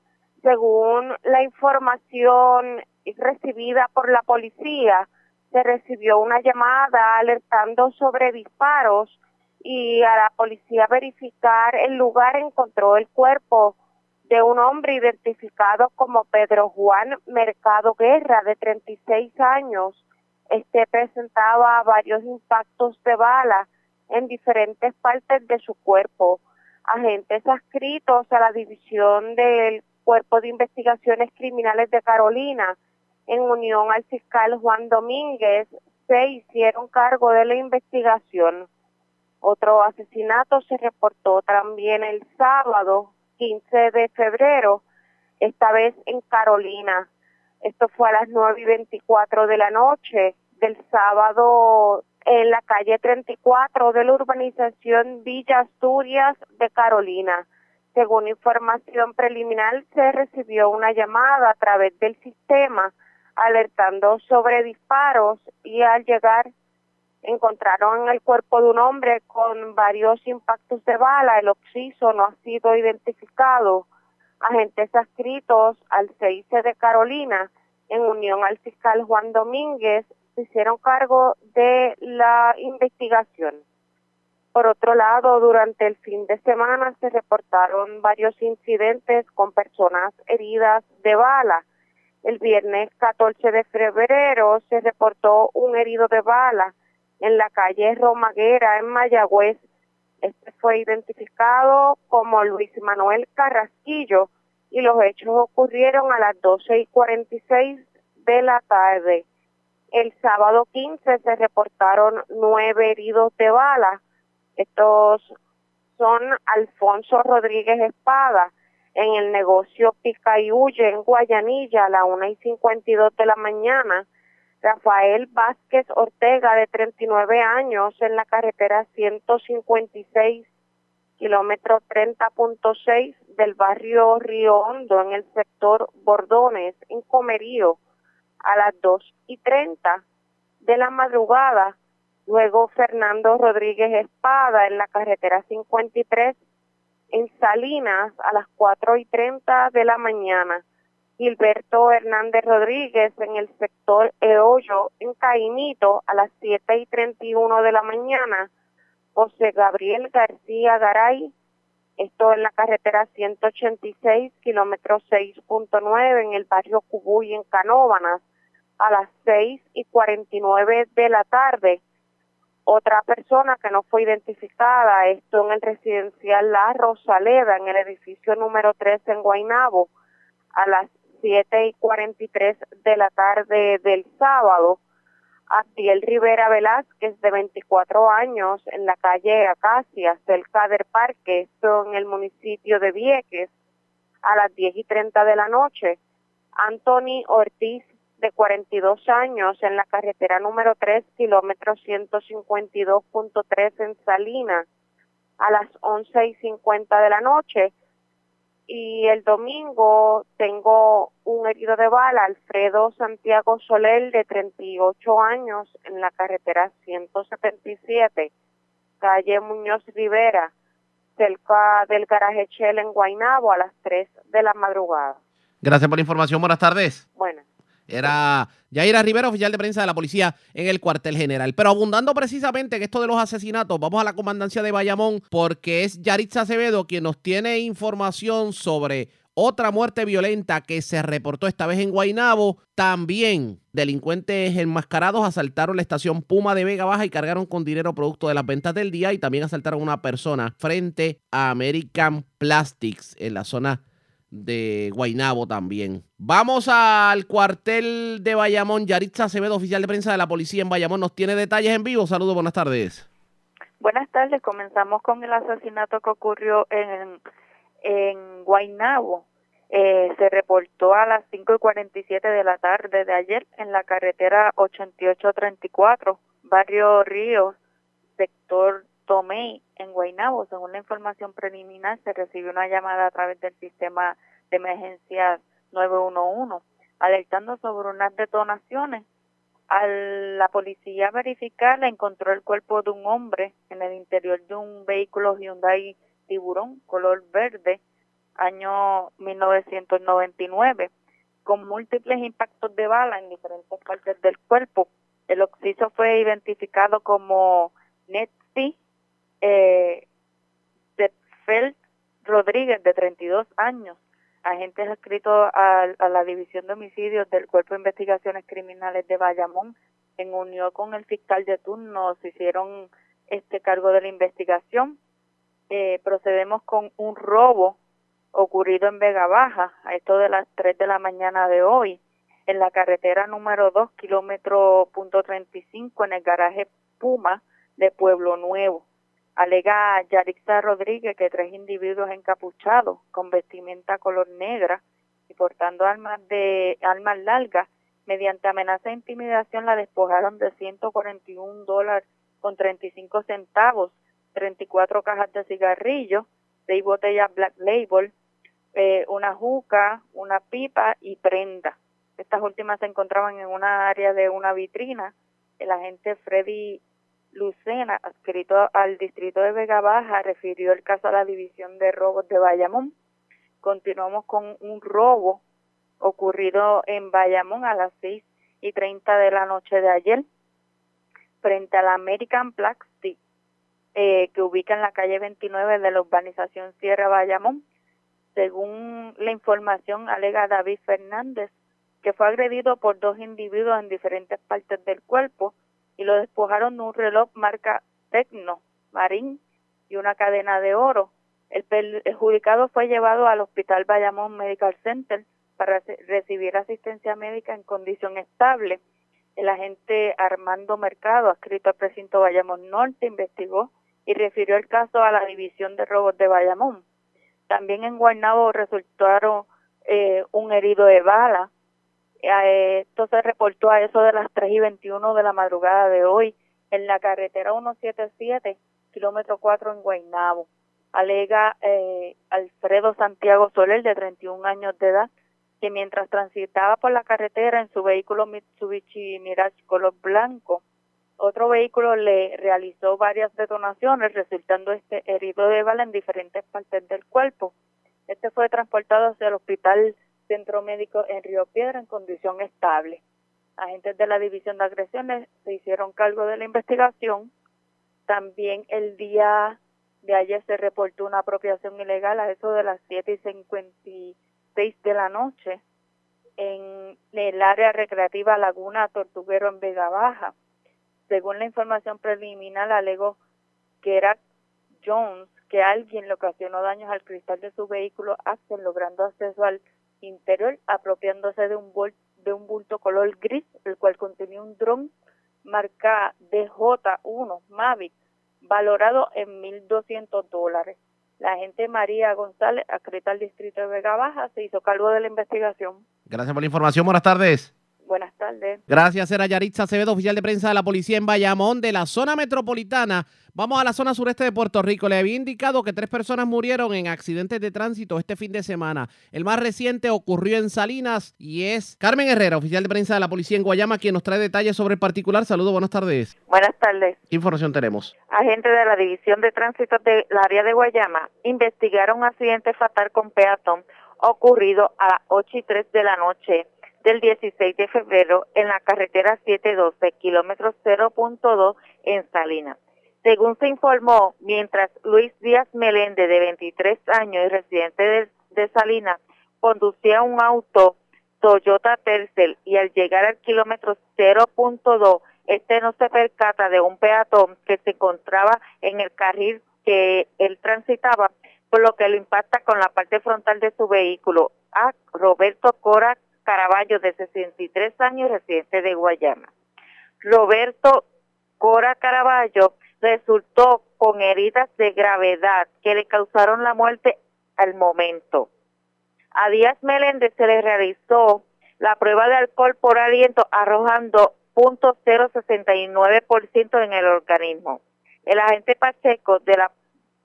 Según la información recibida por la policía, se recibió una llamada alertando sobre disparos y a la policía verificar el lugar encontró el cuerpo de un hombre identificado como Pedro Juan Mercado Guerra, de 36 años. Este presentaba varios impactos de bala en diferentes partes de su cuerpo. Agentes adscritos a la división del Cuerpo de Investigaciones Criminales de Carolina, en unión al fiscal Juan Domínguez, se hicieron cargo de la investigación. Otro asesinato se reportó también el sábado 15 de febrero, esta vez en Carolina. Esto fue a las 9 y 24 de la noche del sábado en la calle 34 de la urbanización Villa Asturias de Carolina. Según información preliminar, se recibió una llamada a través del sistema alertando sobre disparos y al llegar encontraron el cuerpo de un hombre con varios impactos de bala. El occiso no ha sido identificado. Agentes adscritos al CIC de Carolina, en unión al fiscal Juan Domínguez, se hicieron cargo de la investigación. Por otro lado, durante el fin de semana se reportaron varios incidentes con personas heridas de bala. El viernes 14 de febrero se reportó un herido de bala en la calle Romaguera, en Mayagüez. Este fue identificado como Luis Manuel Carrasquillo y los hechos ocurrieron a las 12 y 46 de la tarde. El sábado 15 se reportaron nueve heridos de bala. Estos son Alfonso Rodríguez Espada en el negocio Pica y Huye en Guayanilla a las 1 y 52 de la mañana Rafael Vázquez Ortega, de 39 años, en la carretera 156, kilómetro 30.6 del barrio Río Hondo, en el sector Bordones, en Comerío, a las 2 y 30 de la madrugada. Luego Fernando Rodríguez Espada, en la carretera 53, en Salinas, a las 4 y 30 de la mañana Gilberto Hernández Rodríguez en el sector Eollo, en Caimito, a las 7 y 31 de la mañana. José Gabriel García Garay, esto en la carretera 186, kilómetro 6.9, en el barrio Cubuy, en Canóbanas, a las 6 y 49 de la tarde. Otra persona que no fue identificada, esto en el residencial La Rosaleda, en el edificio número 3 en Guainabo, a las 7 y 43 de la tarde del sábado. Abdiel Rivera Velázquez, de 24 años, en la calle Acacia, cerca del parque, en el municipio de Vieques, a las 10 y 30 de la noche. Anthony Ortiz, de 42 años, en la carretera número 3, kilómetro 152.3 en Salinas, a las 11 y 50 de la noche y el domingo tengo un herido de bala, Alfredo Santiago Soler, de 38 años, en la carretera 177, calle Muñoz Rivera, cerca del garaje Shell en Guainabo, a las 3 de la madrugada. Gracias por la información, buenas tardes. Buenas. Era Yaira Rivera, oficial de prensa de la policía en el cuartel general. Pero abundando precisamente en esto de los asesinatos, vamos a la comandancia de Bayamón porque es Yaritza Acevedo quien nos tiene información sobre otra muerte violenta que se reportó esta vez en Guainabo. También delincuentes enmascarados asaltaron la estación Puma de Vega Baja y cargaron con dinero producto de las ventas del día y también asaltaron a una persona frente a American Plastics en la zona de Guainabo también. Vamos al cuartel de Bayamón. Yaritza Acevedo, oficial de prensa de la policía en Bayamón, nos tiene detalles en vivo. Saludos, buenas tardes. Buenas tardes. Comenzamos con el asesinato que ocurrió en, en Guainabo. Eh, se reportó a las 5 y 47 de la tarde de ayer en la carretera 8834, barrio Río, sector Tomei, en Guaynabo. Según la información preliminar, se recibió una llamada a través del sistema de emergencia 911, alertando sobre unas detonaciones. Al la policía verificar, encontró el cuerpo de un hombre en el interior de un vehículo Hyundai Tiburón, color verde, año 1999, con múltiples impactos de bala en diferentes partes del cuerpo. El occiso fue identificado como Netzi eh, Rodríguez, de 32 años, agentes adscritos a, a, la División de Homicidios del Cuerpo de Investigaciones Criminales de Bayamón, en unión con el fiscal de turno, se hicieron este cargo de la investigación. Eh, procedemos con un robo ocurrido en Vega Baja, a esto de las 3 de la mañana de hoy, en la carretera número 2, kilómetro punto 35, en el garaje Puma de Pueblo Nuevo. Alega Yarixa Rodríguez que tres individuos encapuchados con vestimenta color negra y portando armas de armas largas mediante amenaza e intimidación la despojaron de 141 dólares con 35 centavos, 34 cajas de cigarrillos, seis botellas Black Label, eh, una juca, una pipa y prenda. Estas últimas se encontraban en una área de una vitrina. El agente Freddy Lucena, adscrito al distrito de Vega Baja, refirió el caso a la División de Robos de Bayamón. Continuamos con un robo ocurrido en Bayamón a las 6 y 30 de la noche de ayer frente a la American Plastic eh, que ubica en la calle 29 de la urbanización Sierra Bayamón. Según la información alega David Fernández, que fue agredido por dos individuos en diferentes partes del cuerpo y lo despojaron de un reloj marca Tecno Marín y una cadena de oro. El perjudicado fue llevado al Hospital Bayamón Medical Center para recibir asistencia médica en condición estable. El agente Armando Mercado, adscrito al precinto Bayamón Norte, investigó y refirió el caso a la División de Robos de Bayamón. También en Guaynabo resultaron eh, un herido de bala esto se reportó a eso de las 3 y 21 de la madrugada de hoy en la carretera 177, kilómetro 4 en Guaynabo. Alega eh, Alfredo Santiago Soler, de 31 años de edad, que mientras transitaba por la carretera en su vehículo Mitsubishi Mirage color blanco, otro vehículo le realizó varias detonaciones, resultando este herido de bala en diferentes partes del cuerpo. Este fue transportado hacia el hospital centro médico en Río Piedra en condición estable. Agentes de la División de Agresiones se hicieron cargo de la investigación. También el día de ayer se reportó una apropiación ilegal a eso de las 7 y 56 de la noche en el área recreativa Laguna Tortuguero en Vega Baja. Según la información preliminar, alegó que era Jones que alguien le ocasionó daños al cristal de su vehículo Axel, logrando acceso al interior apropiándose de un, de un bulto color gris, el cual contenía un dron marca DJ1 Mavic, valorado en 1.200 dólares. La agente María González, adscrita al distrito de Vega Baja, se hizo cargo de la investigación. Gracias por la información. Buenas tardes. Buenas tardes. Gracias, era Yaritza Acevedo, oficial de prensa de la policía en Bayamón, de la zona metropolitana. Vamos a la zona sureste de Puerto Rico. Le había indicado que tres personas murieron en accidentes de tránsito este fin de semana. El más reciente ocurrió en Salinas y es Carmen Herrera, oficial de prensa de la policía en Guayama, quien nos trae detalles sobre el particular. Saludos, buenas tardes. Buenas tardes. ¿Qué información tenemos? Agentes de la División de Tránsito del área de Guayama investigaron un accidente fatal con peatón ocurrido a las 8 y 3 de la noche del 16 de febrero en la carretera 712, kilómetro 0.2 en Salinas. Según se informó, mientras Luis Díaz Meléndez, de 23 años y residente de, de Salinas, conducía un auto Toyota Tercel y al llegar al kilómetro 0.2, este no se percata de un peatón que se encontraba en el carril que él transitaba, por lo que lo impacta con la parte frontal de su vehículo. A Roberto Cora Caraballo, de 63 años, residente de Guayama. Roberto Cora Caraballo resultó con heridas de gravedad que le causaron la muerte al momento. A Díaz Meléndez se le realizó la prueba de alcohol por aliento arrojando .069% en el organismo. El agente Pacheco de la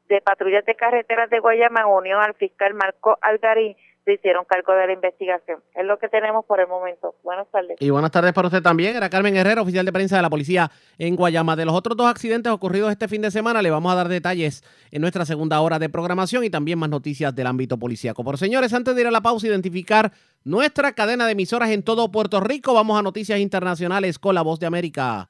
de patrullas de carreteras de Guayama en unión al fiscal Marco Algarín se hicieron cargo de la investigación. Es lo que tenemos por el momento. Buenas tardes. Y buenas tardes para usted también. Era Carmen Herrera, oficial de prensa de la policía en Guayama. De los otros dos accidentes ocurridos este fin de semana, le vamos a dar detalles en nuestra segunda hora de programación y también más noticias del ámbito policíaco. Por señores, antes de ir a la pausa, identificar nuestra cadena de emisoras en todo Puerto Rico, vamos a noticias internacionales con la voz de América.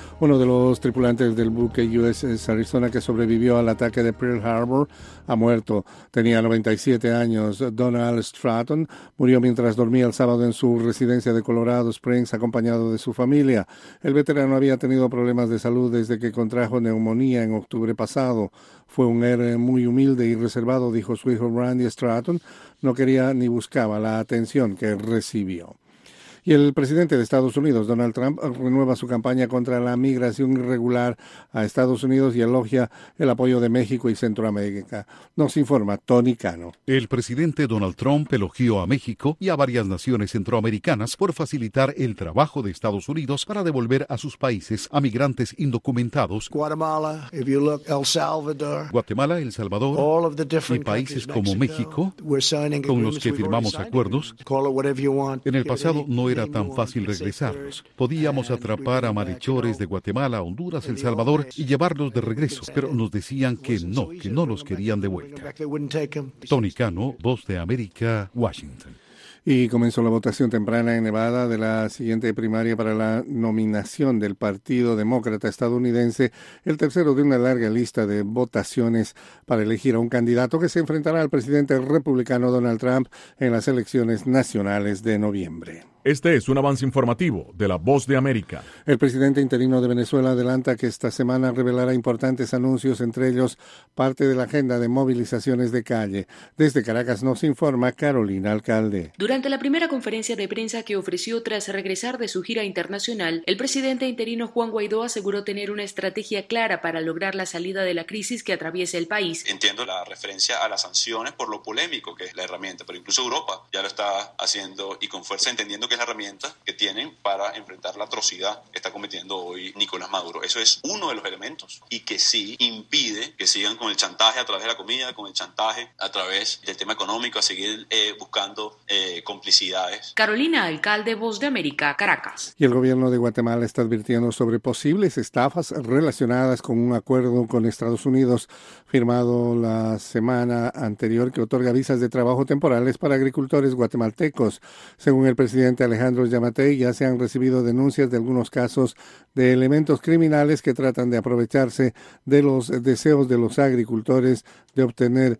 Uno de los tripulantes del buque USS Arizona que sobrevivió al ataque de Pearl Harbor ha muerto. Tenía 97 años. Donald Stratton murió mientras dormía el sábado en su residencia de Colorado Springs acompañado de su familia. El veterano había tenido problemas de salud desde que contrajo neumonía en octubre pasado. Fue un héroe muy humilde y reservado, dijo su hijo Randy Stratton. No quería ni buscaba la atención que recibió. Y el presidente de Estados Unidos, Donald Trump, renueva su campaña contra la migración irregular a Estados Unidos y elogia el apoyo de México y Centroamérica. Nos informa Tony Cano. El presidente Donald Trump elogió a México y a varias naciones centroamericanas por facilitar el trabajo de Estados Unidos para devolver a sus países a migrantes indocumentados. Guatemala, if you look, El Salvador, Guatemala, El Salvador y países como México, con los que firmamos acuerdos. En el pasado no era tan fácil regresarlos. Podíamos atrapar a malhechores de Guatemala, Honduras, El Salvador y llevarlos de regreso, pero nos decían que no, que no los querían de vuelta. Tony Cano, Voz de América, Washington. Y comenzó la votación temprana en Nevada de la siguiente primaria para la nominación del Partido Demócrata estadounidense, el tercero de una larga lista de votaciones para elegir a un candidato que se enfrentará al presidente republicano Donald Trump en las elecciones nacionales de noviembre. Este es un avance informativo de la Voz de América. El presidente interino de Venezuela adelanta que esta semana revelará importantes anuncios, entre ellos parte de la agenda de movilizaciones de calle. Desde Caracas nos informa Carolina Alcalde. Durante la primera conferencia de prensa que ofreció tras regresar de su gira internacional, el presidente interino Juan Guaidó aseguró tener una estrategia clara para lograr la salida de la crisis que atraviesa el país. Entiendo la referencia a las sanciones por lo polémico que es la herramienta, pero incluso Europa ya lo está haciendo y con fuerza entendiendo que es la herramienta que tienen para enfrentar la atrocidad que está cometiendo hoy Nicolás Maduro. Eso es uno de los elementos y que sí impide que sigan con el chantaje a través de la comida, con el chantaje a través del tema económico, a seguir eh, buscando eh, complicidades. Carolina, alcalde Voz de América, Caracas. Y el gobierno de Guatemala está advirtiendo sobre posibles estafas relacionadas con un acuerdo con Estados Unidos firmado la semana anterior que otorga visas de trabajo temporales para agricultores guatemaltecos. Según el presidente Alejandro Yamatei, ya se han recibido denuncias de algunos casos de elementos criminales que tratan de aprovecharse de los deseos de los agricultores de obtener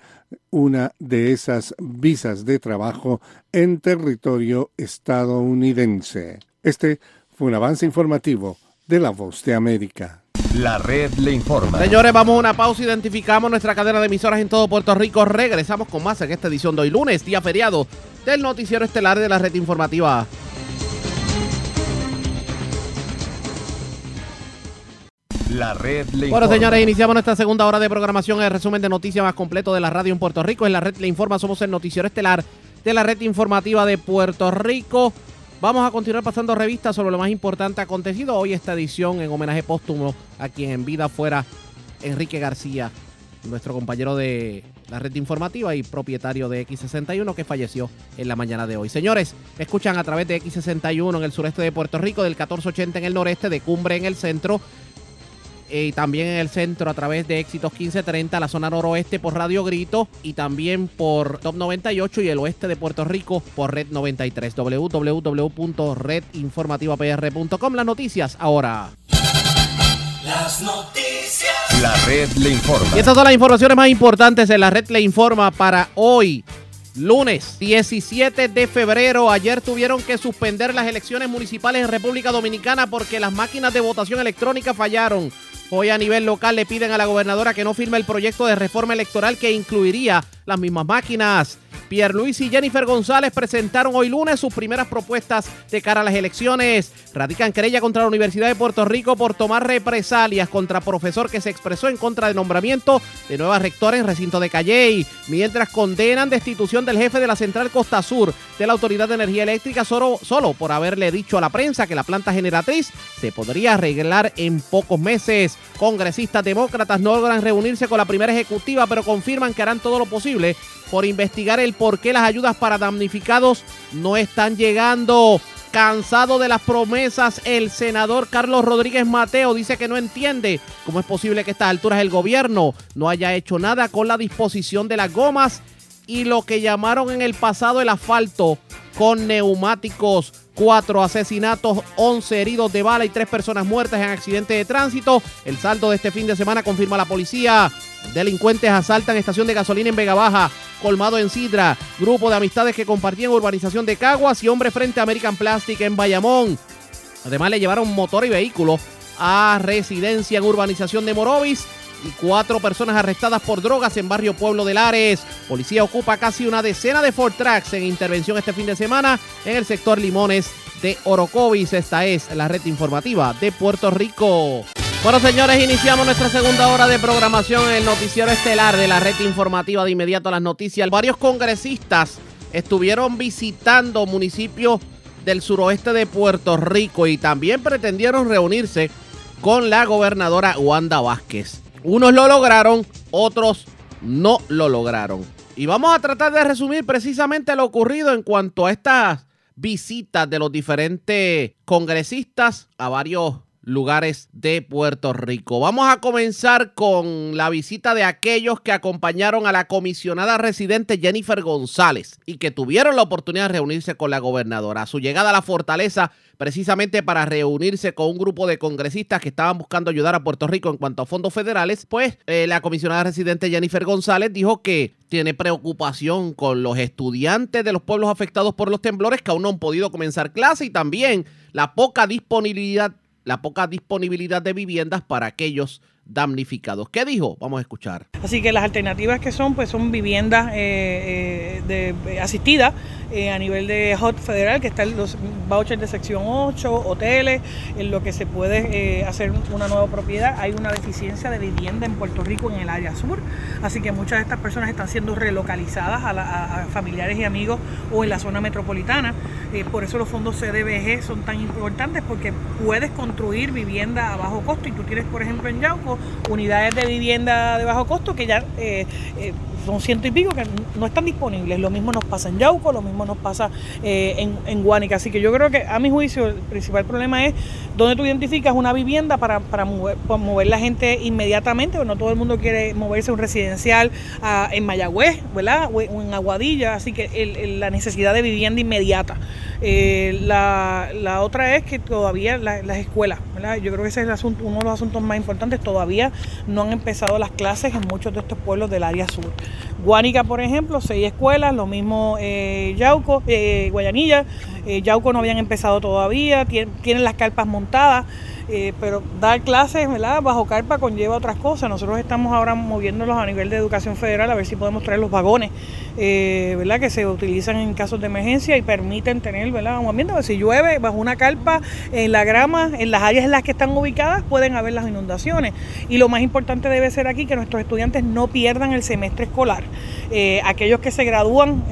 una de esas visas de trabajo en territorio estadounidense. Este fue un avance informativo de La Voz de América. La red le informa. Señores, vamos a una pausa. Identificamos nuestra cadena de emisoras en todo Puerto Rico. Regresamos con más en esta edición de hoy lunes, día feriado del noticiero estelar de la red informativa. La red le Bueno, informa. señores, iniciamos nuestra segunda hora de programación. El resumen de noticias más completo de la radio en Puerto Rico. En la red le informa, somos el noticiero estelar de la red informativa de Puerto Rico. Vamos a continuar pasando revistas sobre lo más importante acontecido hoy esta edición en homenaje póstumo a quien en vida fuera Enrique García, nuestro compañero de la red informativa y propietario de X61 que falleció en la mañana de hoy. Señores, escuchan a través de X61 en el sureste de Puerto Rico, del 1480 en el noreste, de Cumbre en el centro, eh, y también en el centro a través de Éxitos 1530, la zona noroeste por Radio Grito y también por Top 98 y el oeste de Puerto Rico por Red 93. www.redinformativapr.com. Las noticias ahora. Las noticias. La red le informa. Y estas son las informaciones más importantes en la red le informa para hoy. Lunes 17 de febrero, ayer tuvieron que suspender las elecciones municipales en República Dominicana porque las máquinas de votación electrónica fallaron. Hoy a nivel local le piden a la gobernadora que no firme el proyecto de reforma electoral que incluiría las mismas máquinas. Luis y Jennifer González presentaron hoy lunes sus primeras propuestas de cara a las elecciones. Radican querella contra la Universidad de Puerto Rico por tomar represalias contra profesor que se expresó en contra del nombramiento de nueva rectora en recinto de Calley, mientras condenan destitución del jefe de la Central Costa Sur de la Autoridad de Energía Eléctrica solo, solo por haberle dicho a la prensa que la planta generatriz se podría arreglar en pocos meses. Congresistas demócratas no logran reunirse con la primera ejecutiva, pero confirman que harán todo lo posible por investigar el por qué las ayudas para damnificados no están llegando. Cansado de las promesas, el senador Carlos Rodríguez Mateo dice que no entiende cómo es posible que a estas alturas el gobierno no haya hecho nada con la disposición de las gomas y lo que llamaron en el pasado el asfalto con neumáticos. Cuatro asesinatos, once heridos de bala y tres personas muertas en accidente de tránsito. El saldo de este fin de semana confirma la policía. Delincuentes asaltan estación de gasolina en Vega Baja, colmado en Sidra, grupo de amistades que compartían urbanización de Caguas y hombre frente a American Plastic en Bayamón. Además le llevaron motor y vehículo a residencia en urbanización de Morovis y cuatro personas arrestadas por drogas en barrio Pueblo de Lares. Policía ocupa casi una decena de Ford Tracks en intervención este fin de semana en el sector Limones de Orocovis. Esta es la red informativa de Puerto Rico. Bueno, señores, iniciamos nuestra segunda hora de programación en el noticiero estelar de la red informativa de inmediato a las noticias. Varios congresistas estuvieron visitando municipios del suroeste de Puerto Rico y también pretendieron reunirse con la gobernadora Wanda Vázquez. Unos lo lograron, otros no lo lograron. Y vamos a tratar de resumir precisamente lo ocurrido en cuanto a estas visitas de los diferentes congresistas a varios lugares de Puerto Rico. Vamos a comenzar con la visita de aquellos que acompañaron a la comisionada residente Jennifer González y que tuvieron la oportunidad de reunirse con la gobernadora. Su llegada a la fortaleza precisamente para reunirse con un grupo de congresistas que estaban buscando ayudar a Puerto Rico en cuanto a fondos federales, pues eh, la comisionada residente Jennifer González dijo que tiene preocupación con los estudiantes de los pueblos afectados por los temblores que aún no han podido comenzar clase y también la poca disponibilidad la poca disponibilidad de viviendas para aquellos damnificados. ¿Qué dijo? Vamos a escuchar. Así que las alternativas que son, pues son viviendas eh, eh, de, asistidas eh, a nivel de HOT federal, que están los vouchers de sección 8, hoteles, en lo que se puede hacer una nueva propiedad. Hay una deficiencia de vivienda en Puerto Rico en el área sur, así que muchas de estas personas están siendo relocalizadas a, familiares y amigos o en la zona metropolitana. por eso los fondos CDBG son tan importantes porque puedes construir vivienda a bajo costo y tú tienes, por ejemplo, en Yauco, unidades de vivienda de bajo costo que ya eh, eh, son ciento y pico que no están disponibles. Lo mismo nos pasa en Yauco, lo mismo nos pasa eh, en, en. Así que yo creo que a mi juicio el principal problema es dónde tú identificas una vivienda para, para, mover, mover la gente inmediatamente, porque no todo el mundo quiere moverse a un residencial en Mayagüez, ¿verdad? O en Aguadilla, así que la necesidad de vivienda inmediata. Eh, la, la, otra es que todavía las escuelas, ¿verdad? yo creo que ese es el asunto, uno de los asuntos más importantes, todavía no han empezado las clases en muchos de estos pueblos del área sur. Guánica, por ejemplo, seis escuelas, lo mismo eh, Yauco, eh, Guayanilla, eh, Yauco no habían empezado todavía, tienen las carpas montadas. Eh, pero dar clases ¿verdad? bajo carpa conlleva otras cosas. Nosotros estamos ahora moviéndolos a nivel de educación federal a ver si podemos traer los vagones eh, ¿verdad? que se utilizan en casos de emergencia y permiten tener ¿verdad? un ambiente. si llueve bajo una carpa en la grama, en las áreas en las que están ubicadas, pueden haber las inundaciones. Y lo más importante debe ser aquí que nuestros estudiantes no pierdan el semestre escolar. Eh, aquellos que se gradúan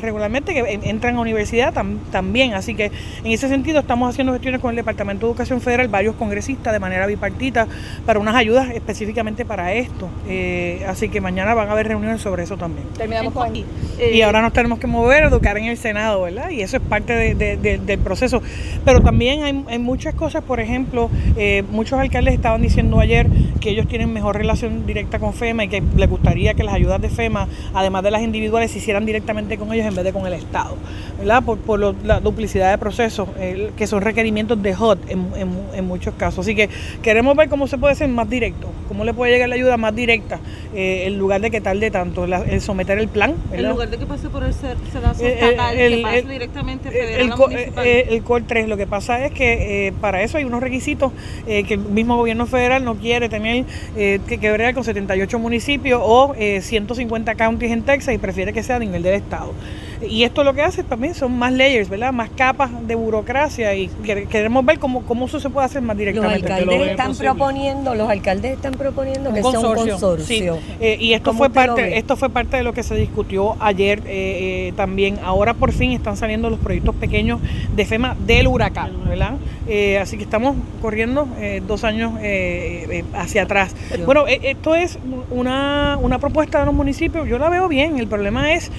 regularmente, que entran a universidad también. Así que en ese sentido estamos haciendo gestiones con el Departamento de Educación Federal, varios congresistas de manera bipartita para unas ayudas específicamente para esto. Eh, así que mañana van a haber reuniones sobre eso también. Terminamos con aquí. Y ahora nos tenemos que mover, educar en el Senado, ¿verdad? Y eso es parte del proceso. Pero también hay, muchas cosas, por ejemplo, eh, muchos alcaldes estaban diciendo ayer que ellos tienen mejor relación directa con FEMA y que les gustaría que las ayudas de FEMA, además de las individuales, se hicieran directamente con ellos en vez de con el Estado, ¿verdad? Por, por los, duplicidad de procesos, que son requerimientos de HOT en, muchos casos. Así que queremos ver cómo se puede ser más directo, cómo le puede llegar la ayuda más directa, eh, en lugar de que tarde tanto, el someter el plan. En lugar de que pase por el sedazo eh, estatal, que pase directamente federal el, el, COR 3, lo que pasa es que para eso hay unos requisitos que el mismo gobierno federal no quiere tener que, que con 78 municipios o 150 counties en Texas y prefiere que sea a nivel del estado. Y esto lo que hace también son más layers, ¿verdad? Más capas de burocracia y queremos ver cómo, cómo eso se puede hacer más directamente. Los alcaldes están proponiendo, los alcaldes están proponiendo que sea un consorcio. Eh, y esto fue parte, esto fue parte de lo que se discutió ayer eh, eh, también. Ahora por fin están saliendo los proyectos pequeños de FEMA del huracán, ¿verdad? así que estamos corriendo dos años hacia atrás. bueno, esto es una, una propuesta de los municipios, yo la veo bien. El problema es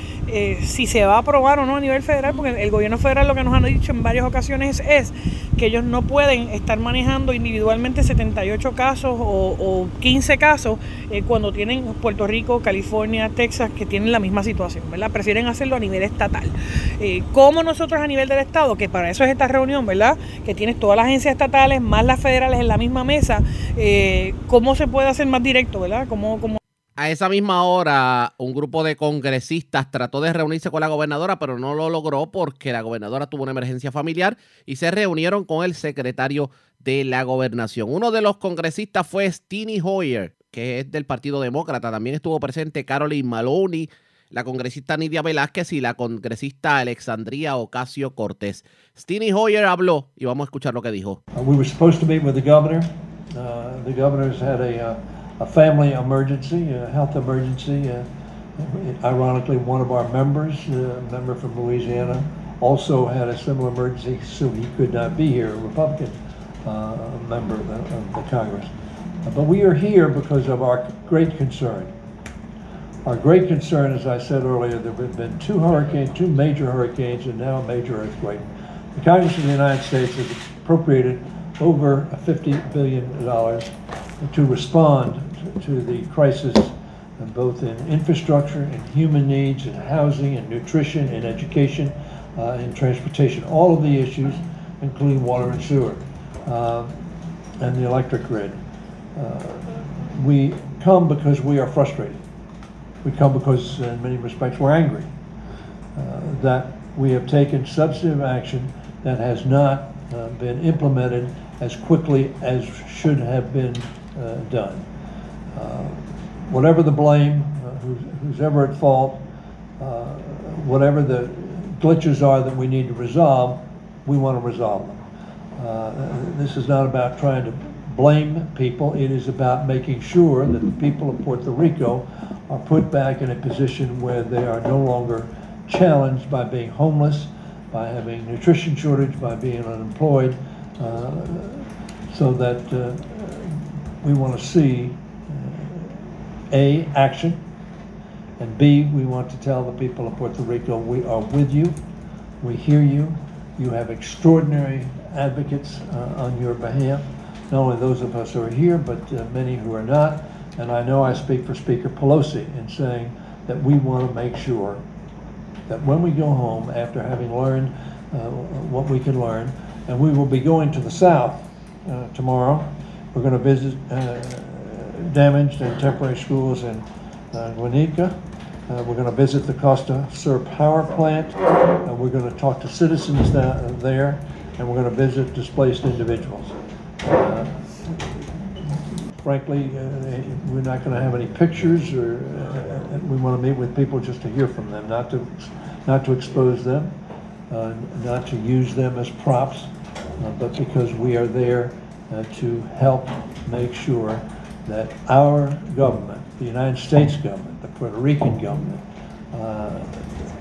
si se va a aprobar o no a nivel federal, porque el gobierno federal lo que nos han dicho en varias ocasiones es que ellos no pueden estar manejando individualmente 78 casos o, 15 casos eh, cuando tienen Puerto Rico, California, Texas, que tienen la misma situación, ¿verdad? Prefieren hacerlo a nivel estatal. Eh, como nosotros a nivel del Estado, que para eso es esta reunión, ¿verdad? Que tienes todas las agencias estatales más las federales en la misma mesa, eh, ¿cómo se puede hacer más directo, ¿verdad? ¿Cómo, cómo a esa misma hora, un grupo de congresistas trató de reunirse con la gobernadora, pero no lo logró porque la gobernadora tuvo una emergencia familiar y se reunieron con el secretario de la gobernación. Uno de los congresistas fue Steny Hoyer, que es del Partido Demócrata. También estuvo presente Caroline Maloney, la congresista Nidia Velázquez y la congresista Alexandria Ocasio Cortés. Steny Hoyer habló y vamos a escuchar lo que dijo. Uh, we were supposed to meet with the governor. Uh, the governor's had a uh, a family emergency, a health emergency. Uh, ironically, one of our members, a member from Louisiana, also had a similar emergency, so he could not be here, a Republican uh, member of the, of the Congress. Uh, but we are here because of our great concern. Our great concern, as I said earlier, there have been two hurricanes, two major hurricanes, and now a major earthquake. The Congress of the United States has appropriated over $50 billion to respond to the crisis both in infrastructure and human needs and housing and nutrition and education uh, and transportation, all of the issues, including water and sewer uh, and the electric grid. Uh, we come because we are frustrated. We come because, in many respects, we're angry uh, that we have taken substantive action that has not uh, been implemented as quickly as should have been uh, done. Uh, whatever the blame, uh, who's, who's ever at fault, uh, whatever the glitches are that we need to resolve, we want to resolve them. This is not about trying to blame people. It is about making sure that the people of Puerto Rico are put back in a position where they are no longer challenged by being homeless, by having nutrition shortage, by being unemployed, uh, so that uh, we want to see A, action, and B, we want to tell the people of Puerto Rico we are with you, we hear you, you have extraordinary advocates uh, on your behalf, not only those of us who are here, but uh, many who are not. And I know I speak for Speaker Pelosi in saying that we want to make sure that when we go home, after having learned uh, what we can learn, and we will be going to the South uh, tomorrow, we're going to visit uh, damaged and temporary schools in uh, Guanica. Uh, we're going to visit the Costa Sur power plant. Uh, we're going to talk to citizens that, there, and we're going to visit displaced individuals. Uh, frankly, uh, we're not going to have any pictures, or we want to meet with people just to hear from them, not to, not to expose them, not to use them as props, but because we are there to help make sure that our government, the United States government, the Puerto Rican government, uh,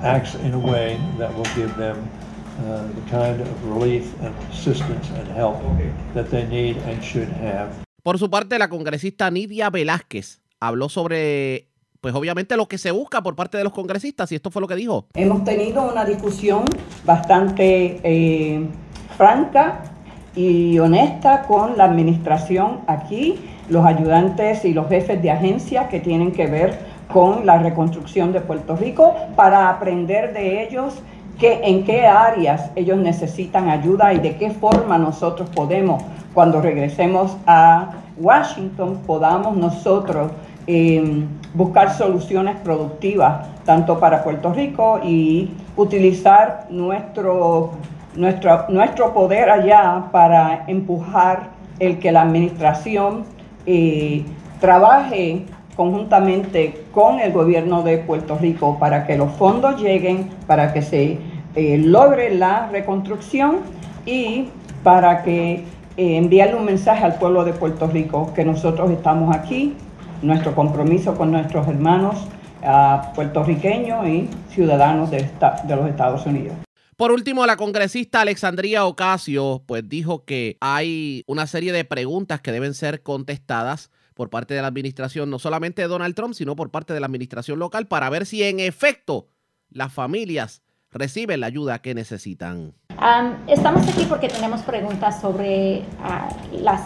acts in a way that will give them uh, the kind of relief and assistance and help that they need and should have. Por su parte, la congresista Nidia Velázquez habló sobre pues obviamente lo que se busca por parte de los congresistas y esto fue lo que dijo. Hemos tenido una discusión bastante eh, franca y honesta con la administración aquí, los ayudantes y los jefes de agencia que tienen que ver con la reconstrucción de Puerto Rico para aprender de ellos que, en qué áreas ellos necesitan ayuda y de qué forma nosotros podemos, cuando regresemos a Washington, podamos nosotros eh, buscar soluciones productivas tanto para Puerto Rico y utilizar nuestro, nuestro, nuestro poder allá para empujar el que la administración trabaje conjuntamente con el gobierno de Puerto Rico para que los fondos lleguen, para que se eh, logre la reconstrucción y para que eh, enviarle un mensaje al pueblo de Puerto Rico que nosotros estamos aquí, nuestro compromiso con nuestros hermanos uh, puertorriqueños y ciudadanos de los Estados Unidos. Por último, la congresista Alexandria Ocasio pues dijo que hay una serie de preguntas que deben ser contestadas por parte de la administración, no solamente de Donald Trump, sino por parte de la administración local, para ver si en efecto las familias reciben la ayuda que necesitan. estamos aquí porque tenemos preguntas sobre ah, la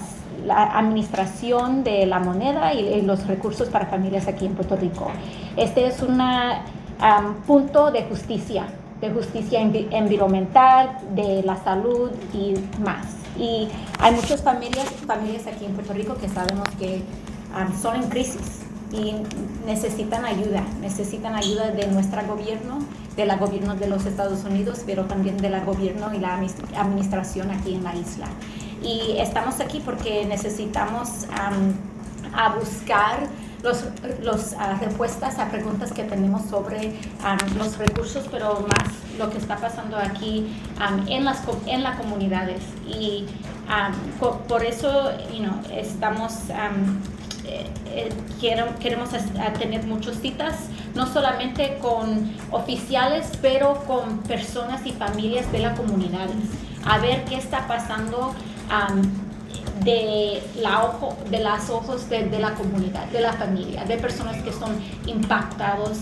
administración de la moneda y, los recursos para familias aquí en Puerto Rico. Este es un punto de justicia, de justicia environmental, de la salud y más. Y hay muchas familias, familias aquí en Puerto Rico que sabemos que um, son en crisis y necesitan ayuda, necesitan ayuda de nuestro gobierno, de la gobierno de los Estados Unidos, pero también de la gobierno y la administración aquí en la isla. Y estamos aquí porque necesitamos um, a buscar los, los uh, respuestas a preguntas que tenemos sobre um, los recursos, pero más lo que está pasando aquí um, en, las, en las comunidades. Y um, por, eso you know, estamos... Eh, eh, queremos tener muchas citas, no solamente con oficiales, pero con personas y familias de las comunidades, a ver qué está pasando de, la ojo, de las ojos de, la comunidad, de la familia, de personas que son impactados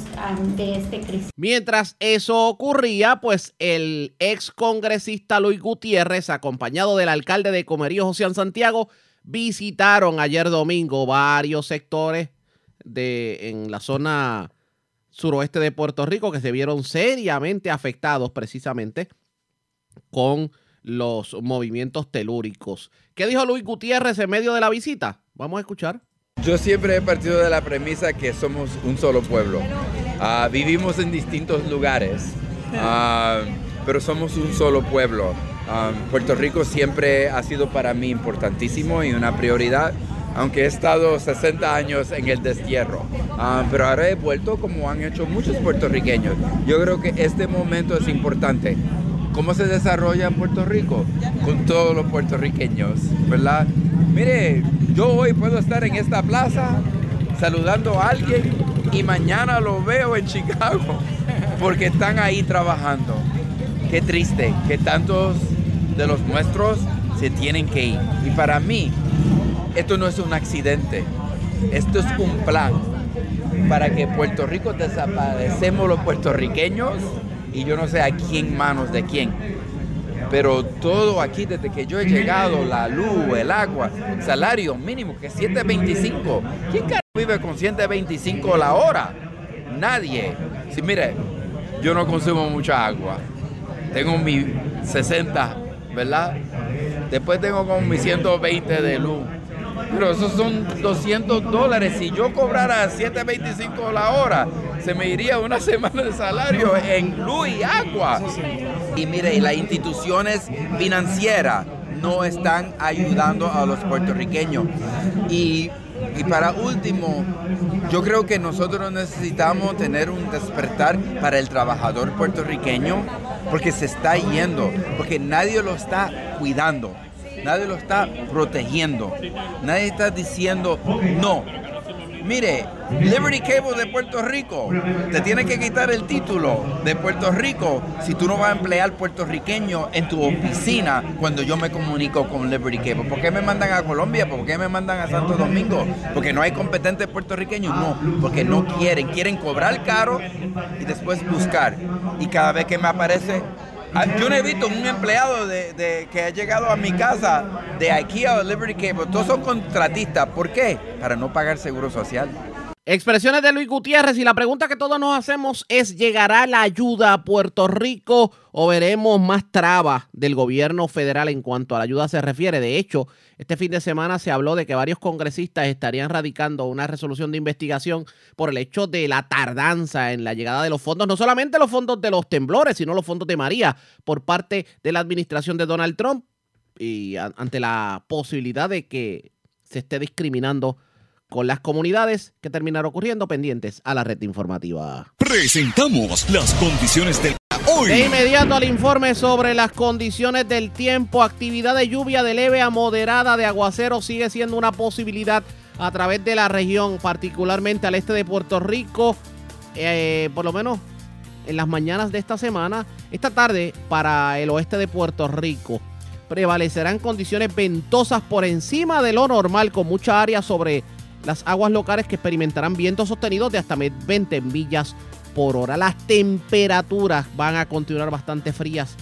de este crisis. Mientras eso ocurría, pues el ex congresista Luis Gutiérrez, acompañado del alcalde de Comerío, José Santiago, visitaron ayer domingo varios sectores de, en la zona suroeste de Puerto Rico que se vieron seriamente afectados precisamente con los movimientos telúricos. ¿Qué dijo Luis Gutiérrez en medio de la visita? Vamos a escuchar. Yo siempre he partido de la premisa que somos un solo pueblo. Ah, vivimos en distintos lugares, ah, pero somos un solo pueblo. Ah, Puerto Rico siempre ha sido para mí importantísimo y una prioridad, aunque he estado 60 años en el destierro. pero ahora he vuelto como han hecho muchos puertorriqueños. Yo creo que este momento es importante ¿Cómo se desarrolla Puerto Rico? Con todos los puertorriqueños, ¿verdad? Mire, yo hoy puedo estar en esta plaza saludando a alguien y mañana lo veo en Chicago porque están ahí trabajando. Qué triste que tantos de los nuestros se tienen que ir. Y para mí, esto no es un accidente, esto es un plan para que Puerto Rico desaparecemos los puertorriqueños y yo no sé a quién manos de quién. Pero todo aquí, desde que yo he llegado, la luz, el agua, salario mínimo, que es 7.25. ¿Quién vive con 125 la hora? Nadie. Si mire, yo no consumo mucha agua. Tengo mi 60, ¿verdad? Después tengo como mi 120 de luz. Pero esos son 200 dólares. Si yo cobrara 7.25 la hora, se me iría una semana de salario en luz y agua. Y mire, las instituciones financieras no están ayudando a los puertorriqueños. Y, y para último, yo creo que nosotros necesitamos tener un despertar para el trabajador puertorriqueño porque se está yendo, porque nadie lo está cuidando nadie lo está protegiendo, nadie está diciendo no. Mire, Liberty Cable de Puerto Rico te tiene que quitar el título de Puerto Rico si tú no vas a emplear puertorriqueño en tu oficina cuando yo me comunico con Liberty Cable. ¿Por qué me mandan a Colombia? ¿Por qué me mandan a Santo Domingo? ¿Porque no hay competentes puertorriqueños? No, porque no quieren. Quieren cobrar caro y después buscar. Y cada vez que me aparece yo no he visto un empleado de, que ha llegado a mi casa de IKEA o Liberty Cable. Todos son contratistas. ¿Por qué? Para no pagar seguro social. Expresiones de Luis Gutiérrez y la pregunta que todos nos hacemos es, ¿llegará la ayuda a Puerto Rico o veremos más trabas del gobierno federal en cuanto a la ayuda se refiere? De hecho, este fin de semana se habló de que varios congresistas estarían radicando una resolución de investigación por el hecho de la tardanza en la llegada de los fondos, no solamente los fondos de los temblores, sino los fondos de María por parte de la administración de Donald Trump y ante la posibilidad de que se esté discriminando con las comunidades que terminaron ocurriendo pendientes a la red informativa. Presentamos las condiciones del hoy. De inmediato al informe sobre las condiciones del tiempo, actividad de lluvia de leve a moderada de aguacero sigue siendo una posibilidad a través de la región, particularmente al este de Puerto Rico, eh, por lo menos en las mañanas de esta semana, esta tarde para el oeste de Puerto Rico. Prevalecerán condiciones ventosas por encima de lo normal, con mucha área sobre las aguas locales que experimentarán vientos sostenidos de hasta 20 millas por hora. Las temperaturas van a continuar bastante frías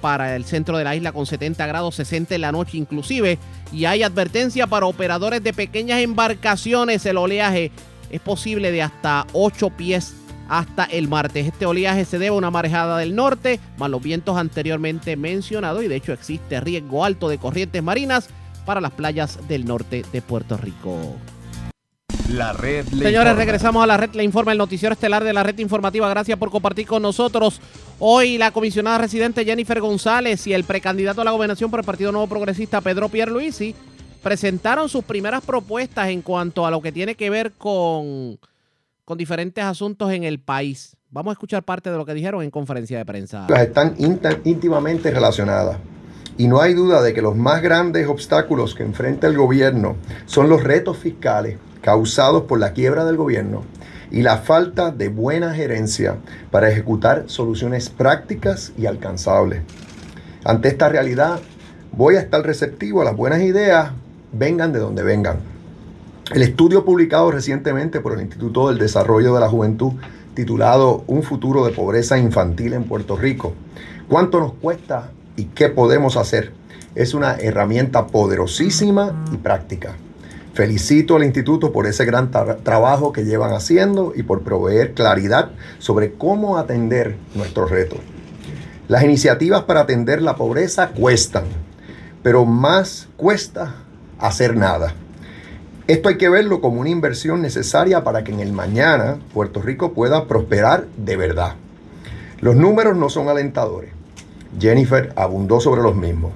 para el centro de la isla con 70 grados, 60 en la noche inclusive. Y hay advertencia para operadores de pequeñas embarcaciones. El oleaje es posible de hasta 8 pies hasta el martes. Este oleaje se debe a una marejada del norte, más los vientos anteriormente mencionados y de hecho existe riesgo alto de corrientes marinas para las playas del norte de Puerto Rico. La red Señores, regresamos a la red, le informa el noticiero estelar de la red informativa. Gracias por compartir con nosotros. Hoy la comisionada residente Jennifer González y el precandidato a la gobernación por el Partido Nuevo Progresista Pedro Pierluisi presentaron sus primeras propuestas en cuanto a lo que tiene que ver con, con diferentes asuntos en el país. Vamos a escuchar parte de lo que dijeron en conferencia de prensa. Están íntimamente relacionadas. Y no hay duda de que los más grandes obstáculos que enfrenta el gobierno son los retos fiscales causados por la quiebra del gobierno y la falta de buena gerencia para ejecutar soluciones prácticas y alcanzables. Ante esta realidad, voy a estar receptivo a las buenas ideas, vengan de donde vengan. El estudio publicado recientemente por el Instituto del Desarrollo de la Juventud, titulado Un futuro de pobreza infantil en Puerto Rico, ¿cuánto nos cuesta y qué podemos hacer? Es una herramienta poderosísima y práctica. Felicito al instituto por ese gran trabajo que llevan haciendo y por proveer claridad sobre cómo atender nuestros retos. Las iniciativas para atender la pobreza cuestan, pero más cuesta hacer nada. Esto hay que verlo como una inversión necesaria para que en el mañana Puerto Rico pueda prosperar de verdad. Los números no son alentadores. Jennifer abundó sobre los mismos.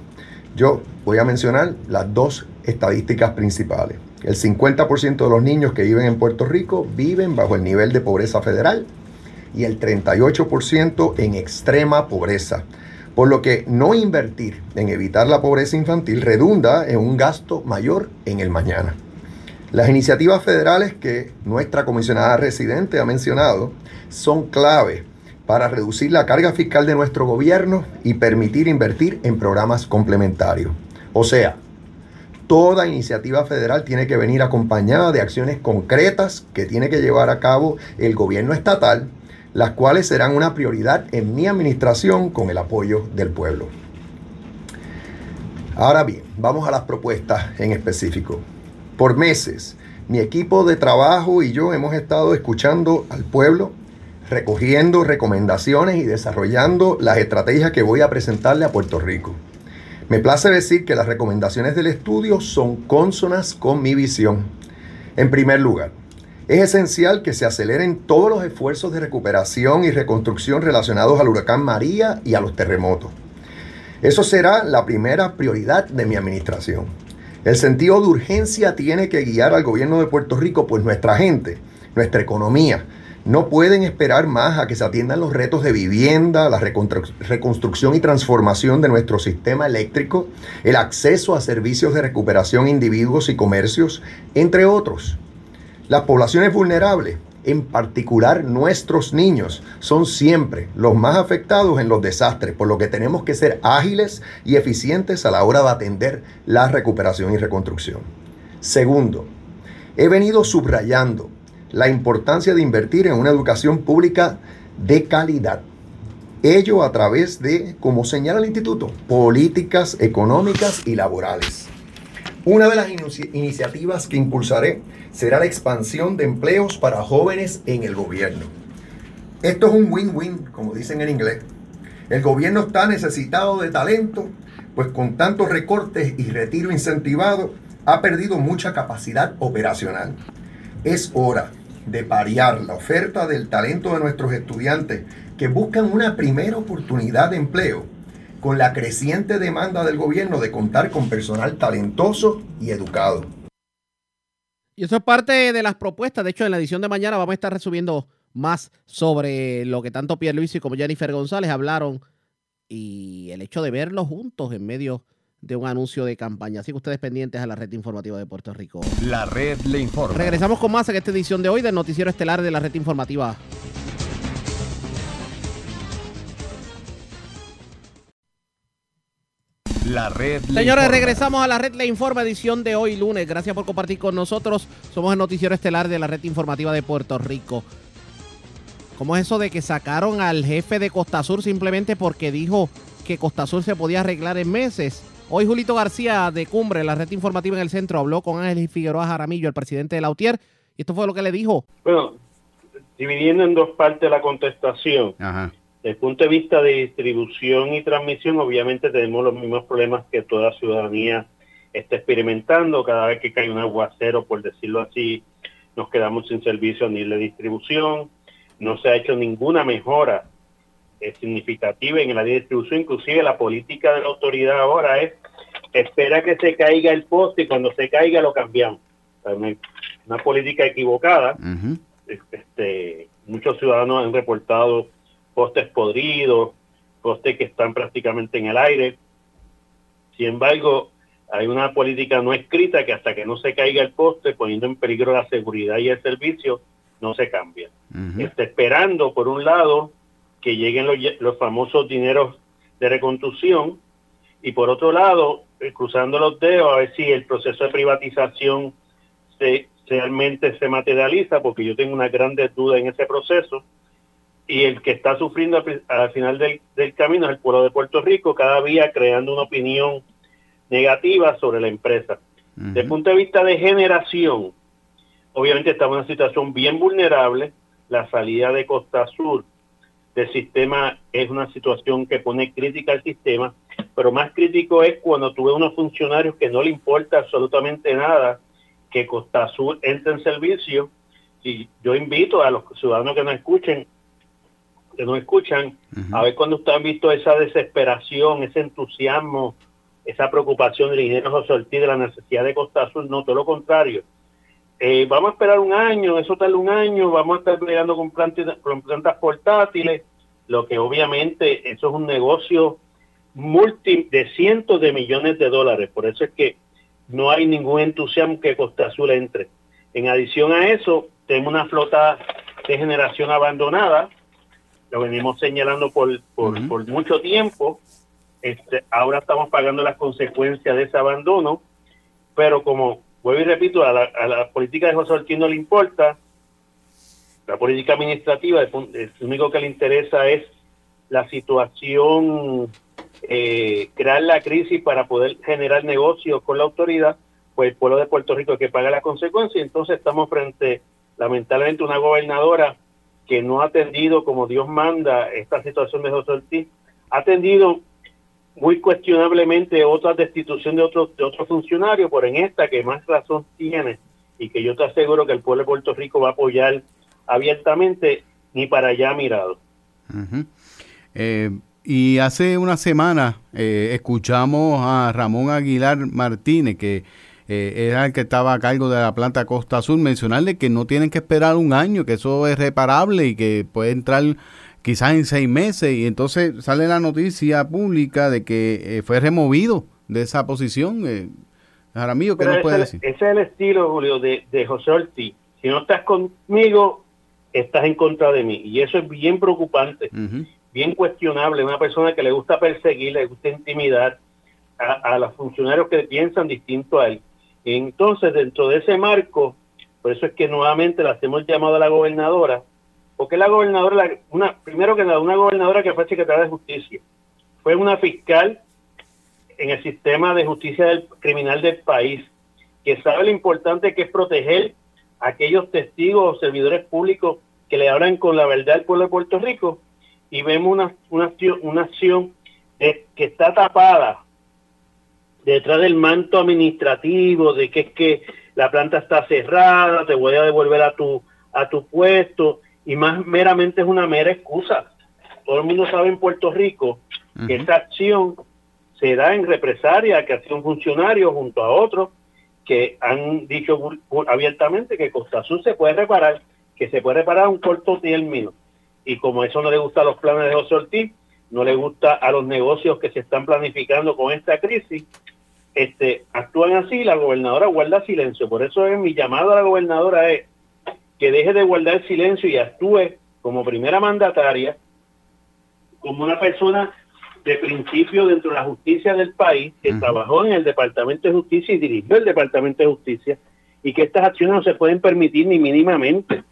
Yo voy a mencionar las dos estadísticas principales. El 50% de los niños que viven en Puerto Rico viven bajo el nivel de pobreza federal y el 38% en extrema pobreza. Por lo que no invertir en evitar la pobreza infantil redunda en un gasto mayor en el mañana. Las iniciativas federales que nuestra comisionada residente ha mencionado son clave para reducir la carga fiscal de nuestro gobierno y permitir invertir en programas complementarios. O sea, toda iniciativa federal tiene que venir acompañada de acciones concretas que tiene que llevar a cabo el gobierno estatal, las cuales serán una prioridad en mi administración con el apoyo del pueblo. Ahora bien, vamos a las propuestas en específico. Por meses, mi equipo de trabajo y yo hemos estado escuchando al pueblo, recogiendo recomendaciones y desarrollando las estrategias que voy a presentarle a Puerto Rico. Me place decir que las recomendaciones del estudio son consonas con mi visión. En primer lugar, es esencial que se aceleren todos los esfuerzos de recuperación y reconstrucción relacionados al huracán María y a los terremotos. Eso será la primera prioridad de mi administración. El sentido de urgencia tiene que guiar al gobierno de Puerto Rico, pues nuestra gente, nuestra economía, no pueden esperar más a que se atiendan los retos de vivienda, la reconstrucción y transformación de nuestro sistema eléctrico, el acceso a servicios de recuperación individuos y comercios, entre otros. Las poblaciones vulnerables, en particular nuestros niños, son siempre los más afectados en los desastres, por lo que tenemos que ser ágiles y eficientes a la hora de atender la recuperación y reconstrucción. Segundo, he venido subrayando la importancia de invertir en una educación pública de calidad. Ello a través de, como señala el instituto, políticas económicas y laborales. Una de las iniciativas que impulsaré será la expansión de empleos para jóvenes en el gobierno. Esto es un win-win, como dicen en inglés. El gobierno está necesitado de talento, pues con tantos recortes y retiro incentivado, ha perdido mucha capacidad operacional. Es hora de parear la oferta del talento de nuestros estudiantes que buscan una primera oportunidad de empleo con la creciente demanda del gobierno de contar con personal talentoso y educado. Y eso es parte de las propuestas. De hecho, en la edición de mañana vamos a estar resumiendo más sobre lo que tanto Pierre Luis y como Jennifer González hablaron y el hecho de verlos juntos en medio de un anuncio de campaña. Así que ustedes pendientes a la red informativa de Puerto Rico. La red le informa. Regresamos con más en esta edición de hoy del Noticiero Estelar de la red informativa. La red Señores, regresamos a la red Le Informa, edición de hoy lunes. Gracias por compartir con nosotros. Somos el noticiero estelar de la red informativa de Puerto Rico. ¿Cómo es eso de que sacaron al jefe de Costa Sur simplemente porque dijo que Costa Sur se podía arreglar en meses? Hoy Julito García de Cumbre, la red informativa en el centro, habló con Ángel Figueroa Jaramillo, el presidente de la UTIER, y esto fue lo que le dijo. Bueno, dividiendo en dos partes la contestación. Ajá. Desde el punto de vista de distribución y transmisión, obviamente tenemos los mismos problemas que toda ciudadanía está experimentando. Cada vez que cae un aguacero, por decirlo así, nos quedamos sin servicio nivel de distribución. No se ha hecho ninguna mejora eh, significativa en la distribución. Inclusive la política de la autoridad ahora es espera que se caiga el poste y cuando se caiga lo cambiamos. una, política equivocada. este, muchos ciudadanos han reportado postes podridos, postes que están prácticamente en el aire. Sin embargo, hay una política no escrita que hasta que no se caiga el poste, poniendo en peligro la seguridad y el servicio, no se cambia. Está esperando, por un lado, que lleguen los, los, famosos dineros de reconstrucción y por otro lado, eh, cruzando los dedos a ver si el proceso de privatización se, realmente se materializa, porque yo tengo una gran duda en ese proceso y el que está sufriendo al, final del, camino es el pueblo de Puerto Rico, cada día creando una opinión negativa sobre la empresa. Desde el punto de vista de generación, obviamente estamos en una situación bien vulnerable. La salida de Costa Sur del sistema es una situación que pone crítica al sistema, pero más crítico es cuando tuve unos funcionarios que no le importa absolutamente nada que Costa Sur entre en servicio. Y yo invito a los ciudadanos que nos escuchen que nos escuchan, a ver cuando ustedes han visto esa desesperación, ese entusiasmo, esa preocupación del ingeniero José Ortiz de la necesidad de Costa Azul, no, todo lo contrario. Eh, vamos a esperar un año, eso tal un año, vamos a estar peleando con plantas, con plantas portátiles, lo que obviamente eso es un negocio multi de cientos de millones de dólares, por eso es que no hay ningún entusiasmo que Costa Azul entre. En adición a eso, tenemos una flota de generación abandonada, lo venimos señalando por, por, mucho tiempo. Este, ahora estamos pagando las consecuencias de ese abandono, pero como vuelvo y repito, a la, política de José Ortiz no le importa, la política administrativa, lo único que le interesa es la situación, eh, crear la crisis para poder generar negocios con la autoridad, pues el pueblo de Puerto Rico es que paga las consecuencias, entonces estamos frente, lamentablemente, a una gobernadora que no ha atendido como Dios manda esta situación de José Ortiz, ha atendido muy cuestionablemente otras destitución de otros de otros funcionarios, pero en esta que más razón tiene y que yo te aseguro que el pueblo de Puerto Rico va a apoyar abiertamente, ni para allá mirado. Eh, y hace una semana eh, escuchamos a Ramón Aguilar Martínez, que eh, era el que estaba a cargo de la planta Costa Azul, mencionarle que no tienen que esperar un año, que eso es reparable y que puede entrar quizás en seis meses. Y entonces sale la noticia pública de que eh, fue removido de esa posición. Eh, Jaramillo, ¿qué nos puede decir? Ese es el estilo, Julio, de, de José Ortiz. Si no estás conmigo, estás en contra de mí. Y eso es bien preocupante, bien cuestionable. Una persona que le gusta perseguir, le gusta intimidar a, a los funcionarios que piensan distinto a él. Entonces, dentro de ese marco, por eso es que nuevamente la hacemos llamado a la gobernadora, porque la gobernadora, primero que nada, una gobernadora que fue secretaria de justicia, fue una fiscal en el sistema de justicia criminal del país, que sabe lo importante que es proteger a aquellos testigos o servidores públicos que le hablan con la verdad al pueblo de Puerto Rico. Y vemos una, una, una acción que está tapada detrás del manto administrativo de que es que la planta está cerrada, te voy a devolver a tu a tu puesto y más meramente es una mera excusa. Todo el mundo sabe en Puerto Rico que esa acción se da en represalia que hace un funcionario junto a otros que han dicho abiertamente que Costa Azul se puede reparar, que se puede reparar a un corto término. Y como eso no le gusta a los planes de José Ortiz, no le gusta a los negocios que se están planificando con esta crisis, este, actúan así, la gobernadora guarda silencio. Por eso es mi llamado a la gobernadora es que deje de guardar silencio y actúe como primera mandataria, como una persona de principio dentro de la justicia del país, que trabajó en el Departamento de Justicia y dirigió el Departamento de Justicia, y que estas acciones no se pueden permitir ni mínimamente,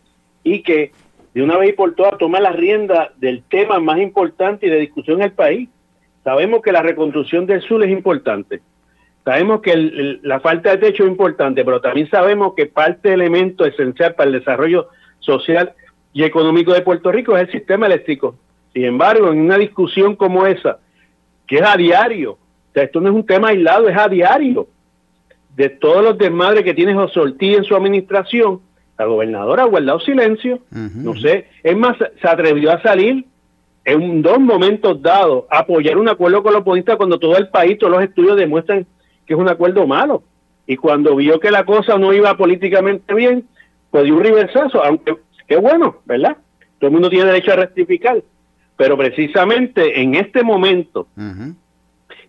y que de una vez y por todas toma la rienda del tema más importante y de discusión en el país. Sabemos que la reconstrucción del sur es importante, sabemos que la falta de techo es importante, pero también sabemos que parte del elemento esencial para el desarrollo social y económico de Puerto Rico es el sistema eléctrico. Sin embargo, en una discusión como esa, que es a diario, esto no es un tema aislado, es a diario, de todos los desmadres que tiene José Ortiz en su administración, la gobernadora ha guardado silencio, no sé, es más, se atrevió a salir en dos momentos dados a apoyar un acuerdo con los polistas cuando todo el país, todos los estudios demuestran que es un acuerdo malo. Y cuando vio que la cosa no iba políticamente bien, pues dio un reversazo, aunque qué bueno, ¿verdad? Todo el mundo tiene derecho a rectificar. Pero precisamente en este momento,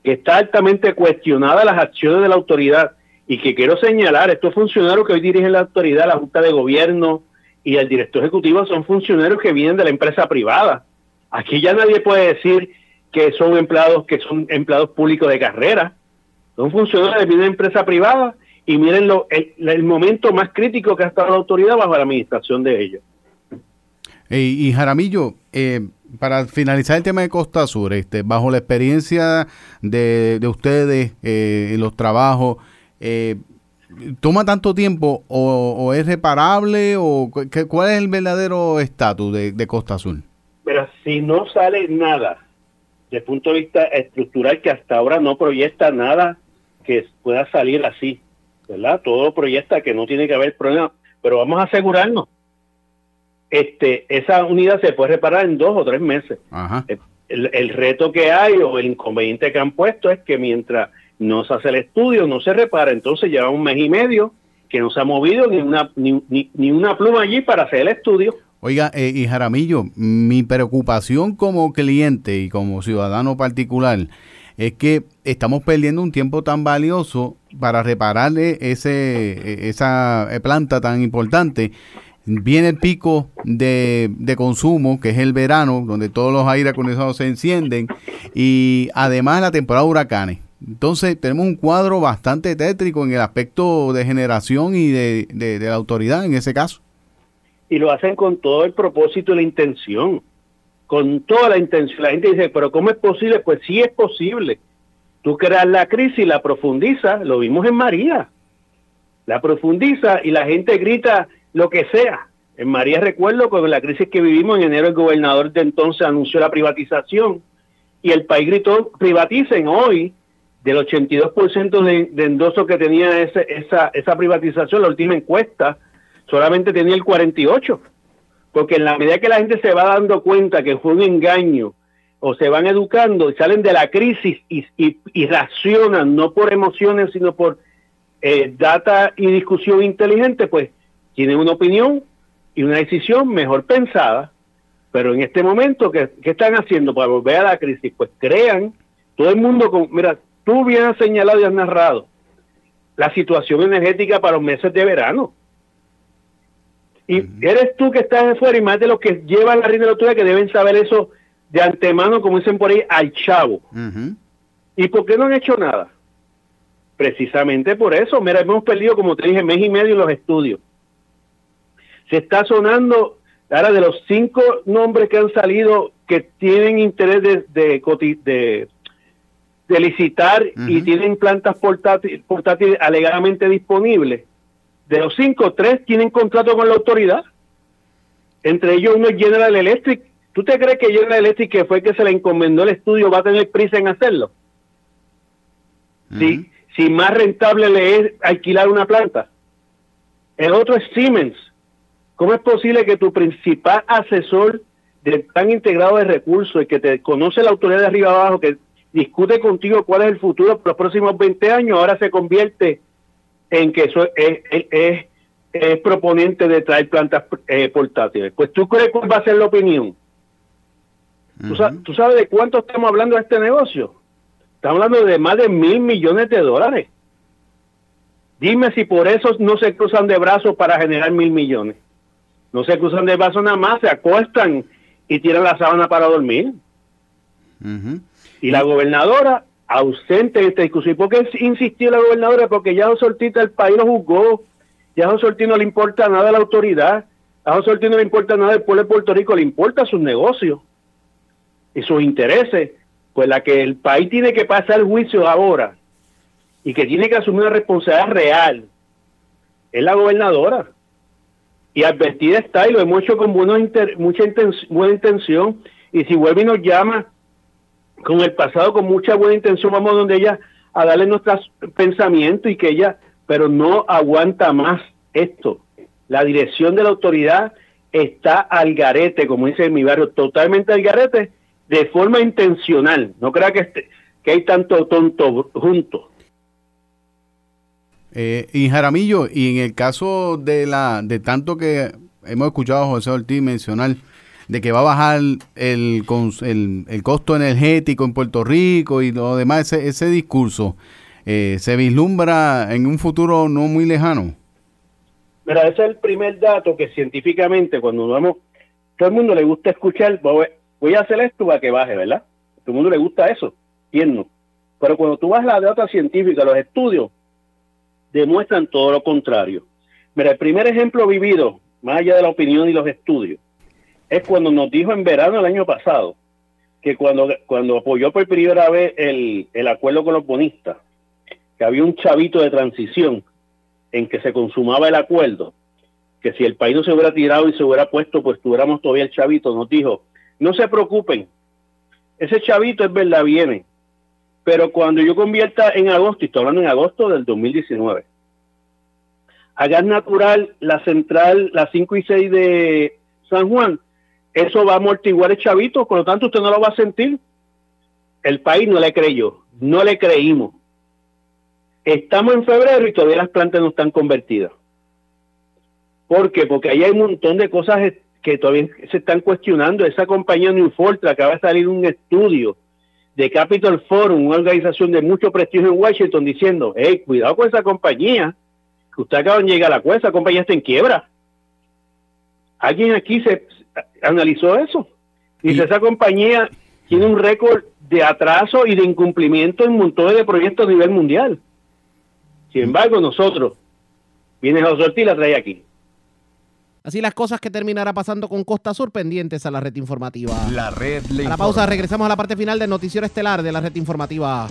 que está altamente cuestionada las acciones de la autoridad, y que quiero señalar, estos funcionarios que hoy dirigen la autoridad, la Junta de Gobierno y el director ejecutivo son funcionarios que vienen de la empresa privada. Aquí ya nadie puede decir que son empleados que son empleados públicos de carrera. Son funcionarios de una empresa privada y miren lo, el, momento más crítico que ha estado la autoridad bajo la administración de ellos. y Jaramillo, eh, para finalizar el tema de Costa Sur, este, bajo la experiencia de, de ustedes, eh, los trabajos, eh, ¿toma tanto tiempo o, es reparable o cuál es el verdadero estatus de, de Costa Azul? Pero si no sale nada, desde el punto de vista estructural, que hasta ahora no proyecta nada que pueda salir así, ¿verdad? Todo proyecta que no tiene que haber problema, pero vamos a asegurarnos. Este, esa unidad se puede reparar en dos o tres meses. El, el, reto que hay o el inconveniente que han puesto es que mientras no se hace el estudio, no se repara, entonces lleva un mes y medio que no se ha movido ni una, ni, ni, una pluma allí para hacer el estudio. Oiga, eh, y Jaramillo, mi preocupación como cliente y como ciudadano particular es que estamos perdiendo un tiempo tan valioso para repararle ese, esa planta tan importante. Viene el pico de, de, consumo, que es el verano, donde todos los aire acondicionados se encienden, y además la temporada de huracanes. Entonces tenemos un cuadro bastante tétrico en el aspecto de generación y de, de, la autoridad en ese caso. Y lo hacen con todo el propósito y la intención con toda la intención. La gente dice, pero ¿cómo es posible? Pues sí es posible. Tú creas la crisis, la profundiza, lo vimos en María. La profundiza y la gente grita lo que sea. En María recuerdo con la crisis que vivimos en enero el gobernador de entonces anunció la privatización y el país gritó privaticen hoy del 82% de, de endoso que tenía ese, esa, esa privatización, la última encuesta solamente tenía el 48%. Porque en la medida que la gente se va dando cuenta que fue un engaño, o se van educando y salen de la crisis y, y, racionan, no por emociones, sino por eh, data y discusión inteligente, pues tienen una opinión y una decisión mejor pensada. Pero en este momento, ¿qué, están haciendo para volver a la crisis? Pues crean, todo el mundo, mira, tú bien has señalado y has narrado la situación energética para los meses de verano. Y eres tú que estás afuera y más de los que llevan la rienda de la que deben saber eso de antemano, como dicen por ahí, al chavo. ¿Y por qué no han hecho nada? Precisamente por eso. Mira, hemos perdido, como te dije, mes y medio en los estudios. Se está sonando, ahora de los cinco nombres que han salido que tienen interés de, de, de licitar y tienen plantas portátiles alegadamente disponibles. De los cinco, tres tienen contrato con la autoridad. Entre ellos uno es General Electric. ¿Tú te crees que General Electric, que fue que se le encomendó el estudio, va a tener prisa en hacerlo? si, si más rentable le es alquilar una planta. El otro es Siemens. ¿Cómo es posible que tu principal asesor del plan integrado de recursos, y que te conoce la autoridad de arriba abajo, que discute contigo cuál es el futuro por los próximos 20 años, ahora se convierte en que eso es, es, proponente de traer plantas eh, portátiles. Pues tú crees cuál va a ser la opinión. ¿Tú, sabes, de cuánto estamos hablando de este negocio? Estamos hablando de más de mil millones de dólares. Dime si por eso no se cruzan de brazos para generar mil millones. No se cruzan de brazos nada más, se acuestan y tiran la sábana para dormir. Y la gobernadora ausente en esta discusión. ¿Por qué insistió la gobernadora? Porque ya José Ortiz el país lo juzgó. Ya José Ortiz no le importa nada a la autoridad. A José Ortiz no le importa nada al pueblo de Puerto Rico. Le importa sus negocios y sus intereses. Pues la que el país tiene que pasar el juicio ahora y que tiene que asumir una responsabilidad real es la gobernadora. Y advertida está, y lo hemos hecho con buena, mucha buena intención. Y si vuelve y nos llama con el pasado con mucha buena intención vamos donde ella a darle nuestros pensamientos y que ella, pero no aguanta más esto. La dirección de la autoridad está al garete, como dice en mi barrio, totalmente al garete, de forma intencional. No crea que, este, que hay tanto tonto juntos. Eh, y Jaramillo, y en el caso de la de tanto que hemos escuchado a José Ortiz mencionar de que va a bajar el, el, el costo energético en Puerto Rico y lo demás, ese, ese discurso, eh, ¿se vislumbra en un futuro no muy lejano? Mira, ese es el primer dato que científicamente, cuando todo el mundo le gusta escuchar, voy a hacer esto para que baje, ¿verdad? todo el mundo le gusta eso, ¿quién no? Pero cuando tú vas a la data científica, los estudios demuestran todo lo contrario. Mira, el primer ejemplo vivido, más allá de la opinión y los estudios, es cuando nos dijo en verano del año pasado que cuando, cuando apoyó por primera vez el, el acuerdo con los bonistas, que había un chavito de transición en que se consumaba el acuerdo, que si el país no se hubiera tirado y se hubiera puesto, pues tuviéramos todavía el chavito, nos dijo, no se preocupen, ese chavito es verdad, viene, pero cuando yo convierta en agosto, y estoy hablando en agosto del 2019, a gas natural, la central, la 5 y 6 de San Juan, eso va a amortiguar el chavito, por lo tanto usted no lo va a sentir. El país no le creyó, no le creímos. Estamos en febrero y todavía las plantas no están convertidas. ¿Por qué? Porque ahí hay un montón de cosas que todavía se están cuestionando. Esa compañía Newfortra acaba de salir un estudio de Capital Forum, una organización de mucho prestigio en Washington, diciendo, hey, cuidado con esa compañía, que usted acaba de llegar a la cuesta, esa compañía está en quiebra. Alguien aquí se, analizó eso. Y, esa compañía tiene un récord de atraso y de incumplimiento en montones de proyectos a nivel mundial. Sin embargo, nosotros, viene José Ortiz y la trae aquí. Así las cosas que terminará pasando con Costa Sur pendientes a la red informativa. La red le A la pausa regresamos a la parte final del noticiero estelar de la red informativa.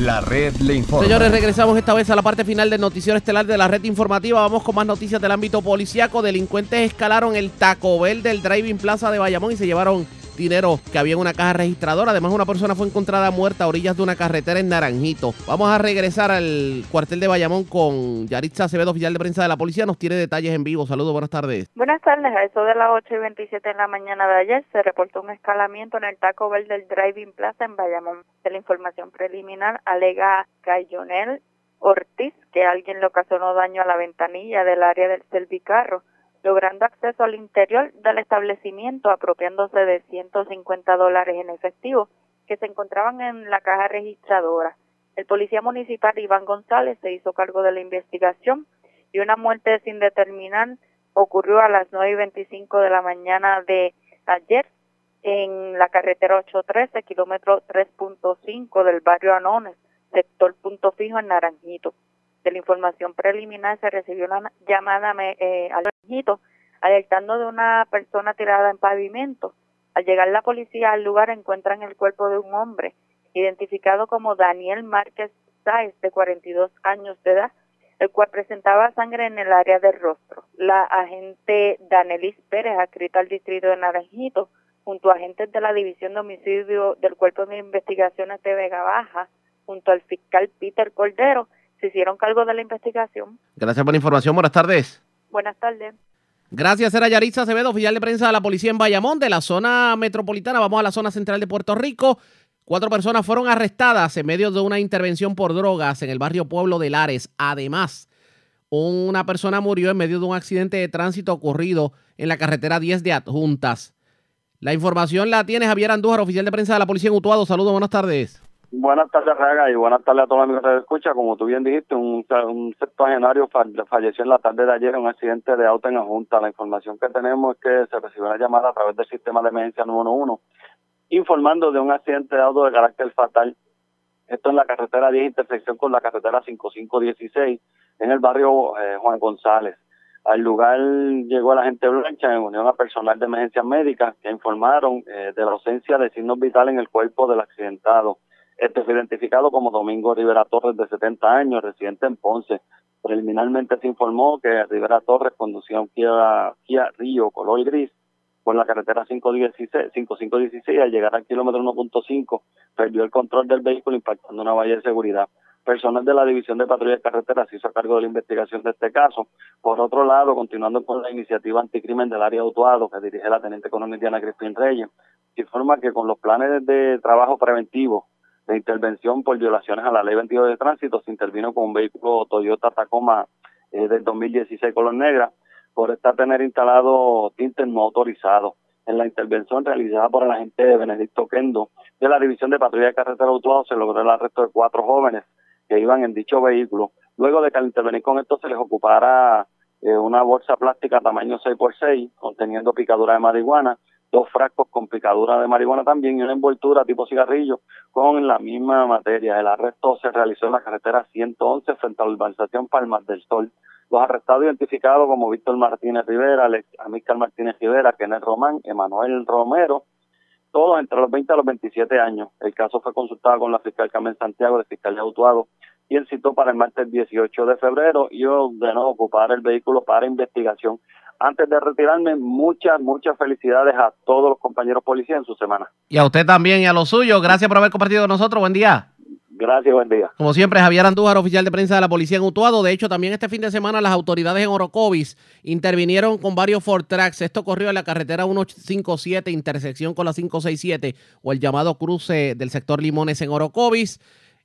La red le informa. Señores, regresamos esta vez a la parte final del noticiero estelar de la red informativa. Vamos con más noticias del ámbito policiaco. Delincuentes escalaron el Taco Bell del Driving Plaza de Bayamón y se llevaron dinero que había en una caja registradora. Además, una persona fue encontrada muerta a orillas de una carretera en Naranjito. Vamos a regresar al cuartel de Bayamón con Yaritza Acevedo, oficial de prensa de la policía. Nos tiene detalles en vivo. Saludos, buenas tardes. Buenas tardes. A eso de las 8 y 27 en la mañana de ayer se reportó un escalamiento en el Taco Bell del Driving Plaza en Bayamón. De la información preliminar alega Cayonel Ortiz que alguien le ocasionó daño a la ventanilla del área del servicarro logrando acceso al interior del establecimiento apropiándose de 150 dólares en efectivo que se encontraban en la caja registradora. El policía municipal Iván González se hizo cargo de la investigación y una muerte sin determinar ocurrió a las 9 y 25 de la mañana de ayer en la carretera 813, kilómetro 3.5 del barrio Anones, sector Punto Fijo en Naranjito de la información preliminar se recibió una llamada eh, al alertando de una persona tirada en pavimento Al llegar la policía al lugar encuentran el cuerpo de un hombre identificado como Daniel Márquez Sáez, de 42 años de edad, el cual presentaba sangre en el área del rostro. La agente Danelis Pérez, adscrita al distrito de Naranjito, junto a agentes de la División de Homicidio del Cuerpo de Investigaciones de Vega Baja, junto al fiscal Peter Cordero, se hicieron cargo de la investigación. Gracias por la información. Buenas tardes. Buenas tardes. Gracias, era Yaritza Acevedo, oficial de prensa de la policía en Bayamón, de la zona metropolitana. Vamos a la zona central de Puerto Rico. Cuatro personas fueron arrestadas en medio de una intervención por drogas en el barrio Pueblo de Lares. Además, una persona murió en medio de un accidente de tránsito ocurrido en la carretera 10 de Adjuntas. La información la tiene Javier Andújar, oficial de prensa de la policía en Utuado. Saludos, buenas tardes. Buenas tardes, Raga, y buenas tardes a todos los amigos que escucha. Como tú bien dijiste, un, un septuagenario falleció en la tarde de ayer en un accidente de auto en Adjunta. La información que tenemos es que se recibió una llamada a través del sistema de emergencia 911 informando de un accidente de auto de carácter fatal. Esto en la carretera 10, intersección con la carretera 5516, en el barrio eh, Juan González. Al lugar llegó la gente blanca en unión a personal de emergencias médicas que informaron eh, de la ausencia de signos vitales en el cuerpo del accidentado. Este fue identificado como Domingo Rivera Torres, de 70 años, residente en Ponce. Preliminarmente se informó que Rivera Torres conducía un Kia, Kia Río color gris por la carretera 516, 5516 al llegar al kilómetro 1.5 perdió el control del vehículo impactando una valla de seguridad personal de la División de Patrulla de Carreteras se hizo cargo de la investigación de este caso. Por otro lado, continuando con la iniciativa anticrimen del área de Utuado, que dirige la Teniente Coronel Diana Crispín Reyes, se informa que con los planes de trabajo preventivo de intervención por violaciones a la Ley 22 de Tránsito, se intervino con un vehículo Toyota Tacoma eh, del 2016 color negra por estar tener instalado tintes no autorizados. En la intervención realizada por el agente Benedicto Kendo de la División de Patrulla de Carretera de Utuado se logró el arresto de cuatro jóvenes que iban en dicho vehículo. Luego de que al intervenir con esto se les ocupara eh, una bolsa plástica tamaño 6x6 conteniendo picadura de marihuana, dos frascos con picadura de marihuana también y una envoltura tipo cigarrillo con la misma materia. El arresto se realizó en la carretera 111 frente a la urbanización Palmas del Sol. Los arrestados identificados como Víctor Martínez Rivera, Amílcar Martínez Rivera, Kenneth Román, Emanuel Romero, todos entre los 20 a los 27 años. El caso fue consultado con la fiscal Carmen Santiago de Fiscalía Autuado y él citó para el martes 18 de febrero y ordenó ocupar el vehículo para investigación. Antes de retirarme, muchas, muchas felicidades a todos los compañeros policías en su semana. Y a usted también y a los suyos. Gracias por haber compartido con nosotros. Buen día. Gracias, buen día. Como siempre, Javier Andújar, oficial de prensa de la policía en Utuado. De hecho, también este fin de semana las autoridades en Orocovis intervinieron con varios Ford Tracks. Esto ocurrió en la carretera 157, intersección con la 567 o el llamado cruce del sector Limones en Orocovis.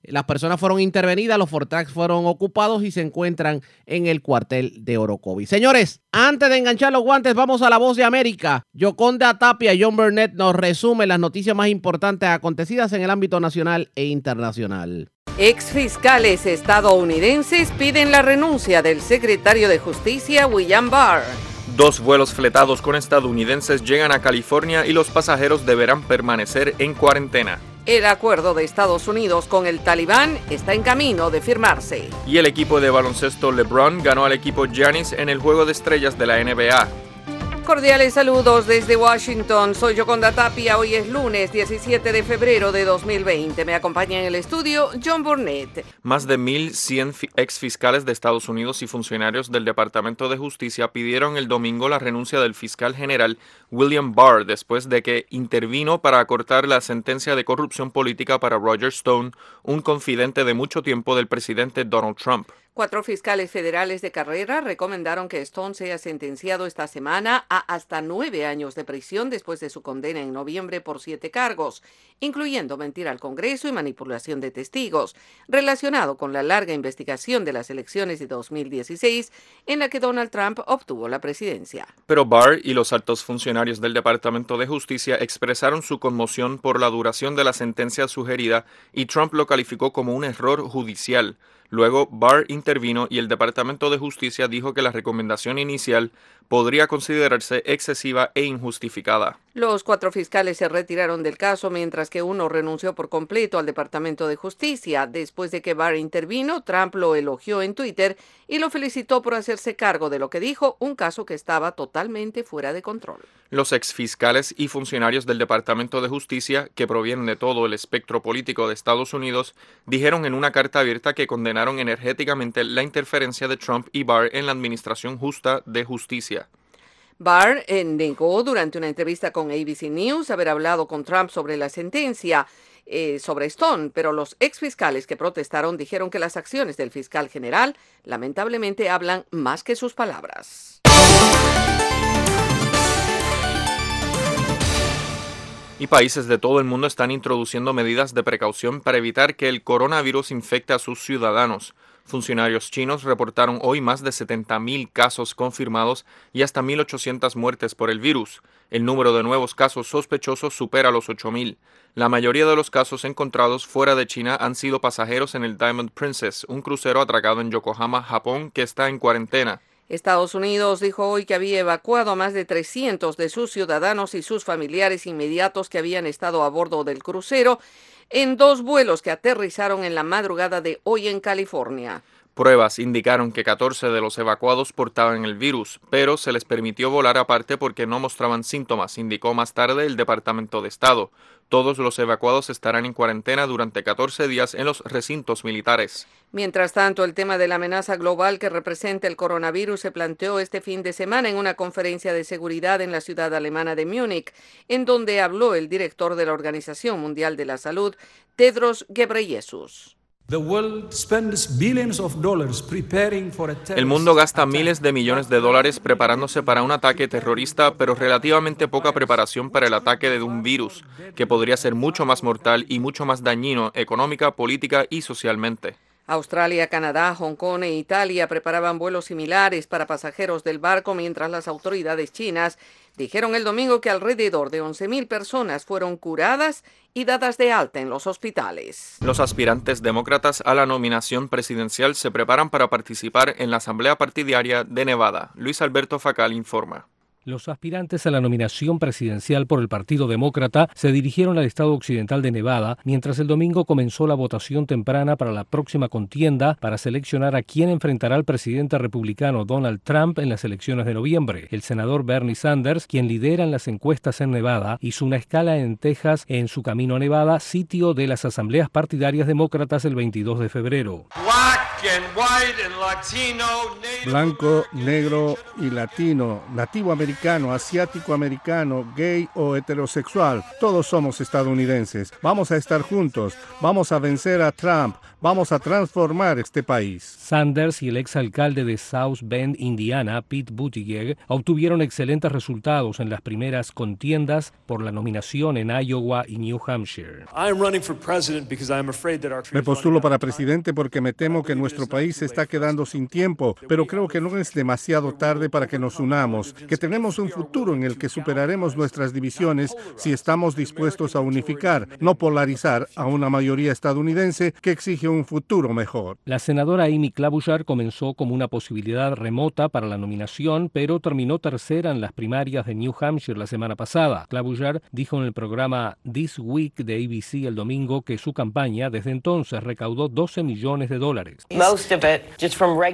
Las personas fueron intervenidas, los Fortrax fueron ocupados y se encuentran en el cuartel de Orocovi. Señores, antes de enganchar los guantes, vamos a la voz de América. Yoconda Tapia y John Burnett nos resumen las noticias más importantes acontecidas en el ámbito nacional e internacional. Ex fiscales estadounidenses piden la renuncia del secretario de Justicia William Barr. Dos vuelos fletados con estadounidenses llegan a California y los pasajeros deberán permanecer en cuarentena. El acuerdo de Estados Unidos con el talibán está en camino de firmarse. Y el equipo de baloncesto LeBron ganó al equipo Giannis en el Juego de Estrellas de la NBA. Cordiales saludos desde Washington. Soy Yoconda Tapia. Hoy es lunes 17 de febrero de 2020. Me acompaña en el estudio John Burnett. Más de 1.100 ex fiscales de Estados Unidos y funcionarios del Departamento de Justicia pidieron el domingo la renuncia del fiscal general William Barr después de que intervino para acortar la sentencia de corrupción política para Roger Stone, un confidente de mucho tiempo del presidente Donald Trump. Cuatro fiscales federales de carrera recomendaron que Stone sea sentenciado esta semana a hasta nueve años de prisión después de su condena en noviembre por siete cargos, incluyendo mentir al Congreso y manipulación de testigos, relacionado con la larga investigación de las elecciones de 2016 en la que Donald Trump obtuvo la presidencia. Pero Barr y los altos funcionarios del Departamento de Justicia expresaron su conmoción por la duración de la sentencia sugerida y Trump lo calificó como un error judicial. Luego, Barr intervino y el Departamento de Justicia dijo que la recomendación inicial podría considerarse excesiva e injustificada. Los cuatro fiscales se retiraron del caso mientras que uno renunció por completo al Departamento de Justicia. Después de que Barr intervino, Trump lo elogió en Twitter y lo felicitó por hacerse cargo de lo que dijo un caso que estaba totalmente fuera de control. Los exfiscales y funcionarios del Departamento de Justicia, que provienen de todo el espectro político de Estados Unidos, dijeron en una carta abierta que condenaron energéticamente la interferencia de Trump y Barr en la administración justa de justicia. Barr eh, negó durante una entrevista con ABC News haber hablado con Trump sobre la sentencia eh, sobre Stone, pero los ex fiscales que protestaron dijeron que las acciones del fiscal general lamentablemente hablan más que sus palabras. Y países de todo el mundo están introduciendo medidas de precaución para evitar que el coronavirus infecte a sus ciudadanos. Funcionarios chinos reportaron hoy más de 70.000 casos confirmados y hasta 1.800 muertes por el virus. El número de nuevos casos sospechosos supera los 8.000. La mayoría de los casos encontrados fuera de China han sido pasajeros en el Diamond Princess, un crucero atracado en Yokohama, Japón, que está en cuarentena. Estados Unidos dijo hoy que había evacuado a más de 300 de sus ciudadanos y sus familiares inmediatos que habían estado a bordo del crucero en dos vuelos que aterrizaron en la madrugada de hoy en California. Pruebas indicaron que 14 de los evacuados portaban el virus, pero se les permitió volar aparte porque no mostraban síntomas, indicó más tarde el Departamento de Estado. Todos los evacuados estarán en cuarentena durante 14 días en los recintos militares. Mientras tanto, el tema de la amenaza global que representa el coronavirus se planteó este fin de semana en una conferencia de seguridad en la ciudad alemana de Múnich, en donde habló el director de la Organización Mundial de la Salud, Tedros Ghebreyesus. El mundo gasta miles de millones de dólares preparándose para un ataque terrorista, pero relativamente poca preparación para el ataque de un virus, que podría ser mucho más mortal y mucho más dañino económica, política y socialmente. Australia, Canadá, Hong Kong e Italia preparaban vuelos similares para pasajeros del barco mientras las autoridades chinas dijeron el domingo que alrededor de 11.000 personas fueron curadas y dadas de alta en los hospitales. Los aspirantes demócratas a la nominación presidencial se preparan para participar en la Asamblea Partidaria de Nevada. Luis Alberto Facal informa. Los aspirantes a la nominación presidencial por el Partido Demócrata se dirigieron al estado occidental de Nevada, mientras el domingo comenzó la votación temprana para la próxima contienda para seleccionar a quién enfrentará al presidente republicano Donald Trump en las elecciones de noviembre. El senador Bernie Sanders, quien lidera en las encuestas en Nevada, hizo una escala en Texas en su camino a Nevada, sitio de las asambleas partidarias demócratas el 22 de febrero. Blanco, negro y latino, nativo americano, asiático americano, gay o heterosexual, todos somos estadounidenses. Vamos a estar juntos, vamos a vencer a Trump, vamos a transformar este país. Sanders y el exalcalde de South Bend, Indiana, Pete Buttigieg, obtuvieron excelentes resultados en las primeras contiendas por la nominación en Iowa y New Hampshire. Me postulo para presidente porque me temo que nuestro país se está quedando sin tiempo, pero creo que no es demasiado tarde para que nos unamos, que tenemos un futuro en el que superaremos nuestras divisiones si estamos dispuestos a unificar, no polarizar a una mayoría estadounidense que exige un futuro mejor. La senadora Amy Klobuchar comenzó como una posibilidad remota para la nominación, pero terminó tercera en las primarias de New Hampshire la semana pasada. Klobuchar dijo en el programa This Week de ABC el domingo que su campaña desde entonces recaudó 12 millones de dólares.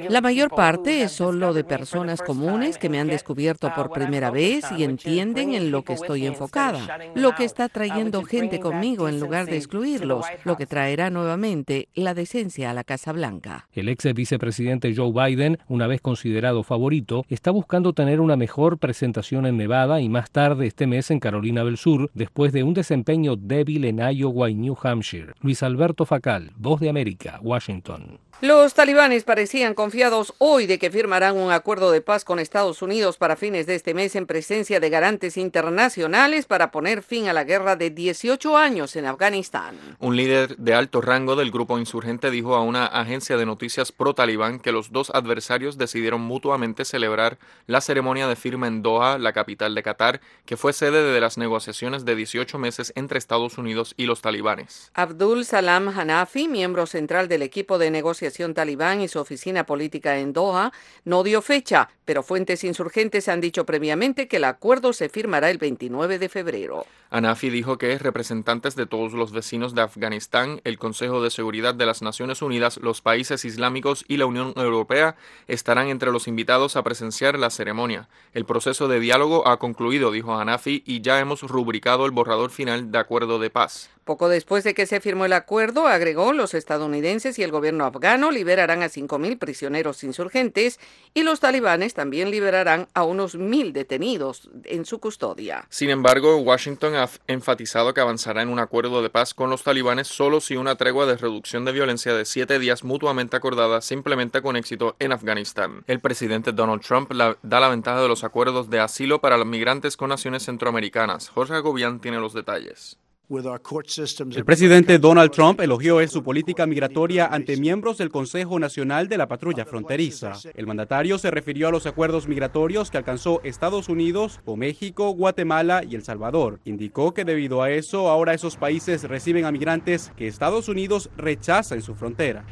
La mayor parte es solo de personas comunes que me han descubierto por primera vez y entienden en lo que estoy enfocada, lo que está trayendo gente conmigo en lugar de excluirlos, lo que traerá nuevamente la decencia a la Casa Blanca. El ex vicepresidente Joe Biden, una vez considerado favorito, está buscando tener una mejor presentación en Nevada y más tarde este mes en Carolina del Sur, después de un desempeño débil en Iowa y New Hampshire. Luis Alberto Facal, Voz de América, Washington. Los talibanes parecían confiados hoy de que firmarán un acuerdo de paz con Estados Unidos para fines de este mes en presencia de garantes internacionales para poner fin a la guerra de 18 años en Afganistán. Un líder de alto rango del grupo insurgente dijo a una agencia de noticias pro-talibán que los dos adversarios decidieron mutuamente celebrar la ceremonia de firma en Doha, la capital de Qatar, que fue sede de las negociaciones de 18 meses entre Estados Unidos y los talibanes. Abdul Salam Hanafi, miembro central del equipo de negociación organización talibán y su oficina política en Doha, no dio fecha, pero fuentes insurgentes han dicho previamente que el acuerdo se firmará el 29 de febrero. Anafi dijo que representantes de todos los vecinos de Afganistán, el Consejo de Seguridad de las Naciones Unidas, los países islámicos y la Unión Europea estarán entre los invitados a presenciar la ceremonia. El proceso de diálogo ha concluido, dijo Hanafi, y ya hemos rubricado el borrador final de acuerdo de paz. Poco después de que se firmó el acuerdo, agregó, los estadounidenses y el gobierno afgano liberarán a 5.000 prisioneros insurgentes y los talibanes también liberarán a unos 1.000 detenidos en su custodia. Sin embargo, Washington ha enfatizado que avanzará en un acuerdo de paz con los talibanes solo si una tregua de reducción de violencia de siete días mutuamente acordada se implementa con éxito en Afganistán. El presidente Donald Trump da la ventaja de los acuerdos de asilo para los migrantes con naciones centroamericanas. Jorge Agobián tiene los detalles. El presidente Donald Trump elogió en su política migratoria ante miembros del Consejo Nacional de la Patrulla Fronteriza. El mandatario se refirió a los acuerdos migratorios que alcanzó Estados Unidos con México, Guatemala y El Salvador. Indicó que debido a eso ahora esos países reciben a migrantes que Estados Unidos rechaza en su frontera.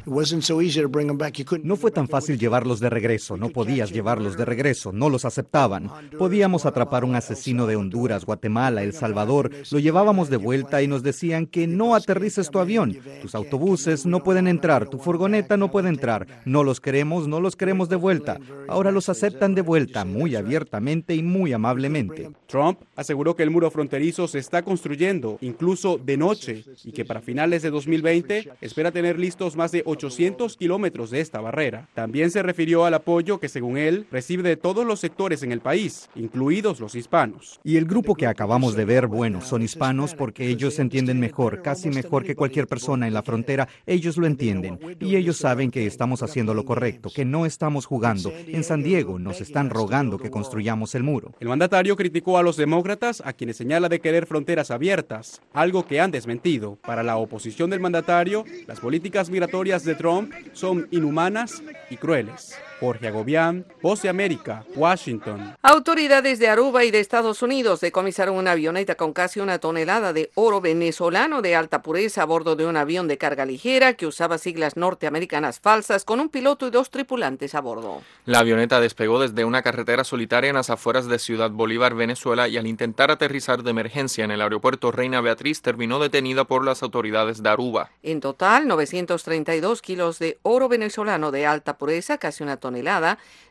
No fue tan fácil llevarlos de regreso, no podías llevarlos de regreso, no los aceptaban. Podíamos atrapar un asesino de Honduras, Guatemala, El Salvador, lo llevábamos de vuelta y nos decían que no aterrices tu avión, tus autobuses no pueden entrar, tu furgoneta no puede entrar, no los queremos, no los queremos de vuelta. Ahora los aceptan de vuelta muy abiertamente y muy amablemente. Trump aseguró que el muro fronterizo se está construyendo, incluso de noche, y que para finales de 2020 espera tener listos más de 800 kilómetros de esta barrera. También se refirió al apoyo que, según él, recibe de todos los sectores en el país, incluidos los hispanos. Y el grupo que acabamos de ver, bueno, son hispanos porque ellos entienden mejor, casi mejor que cualquier persona en la frontera. Ellos lo entienden y ellos saben que estamos haciendo lo correcto, que no estamos jugando. En San Diego nos están rogando que construyamos el muro. El mandatario criticó a los demócratas, a quienes señala de querer fronteras abiertas, algo que han desmentido. Para la oposición del mandatario, las políticas migratorias de Trump son inhumanas y crueles. Jorge Agobián, Voz de América, Washington. Autoridades de Aruba y de Estados Unidos decomisaron una avioneta con casi una tonelada de oro venezolano de alta pureza a bordo de un avión de carga ligera que usaba siglas norteamericanas falsas con un piloto y dos tripulantes a bordo. La avioneta despegó desde una carretera solitaria en las afueras de Ciudad Bolívar, Venezuela, y al intentar aterrizar de emergencia en el aeropuerto Reina Beatriz terminó detenida por las autoridades de Aruba. En total, 932 kilos de oro venezolano de alta pureza, casi una tonelada,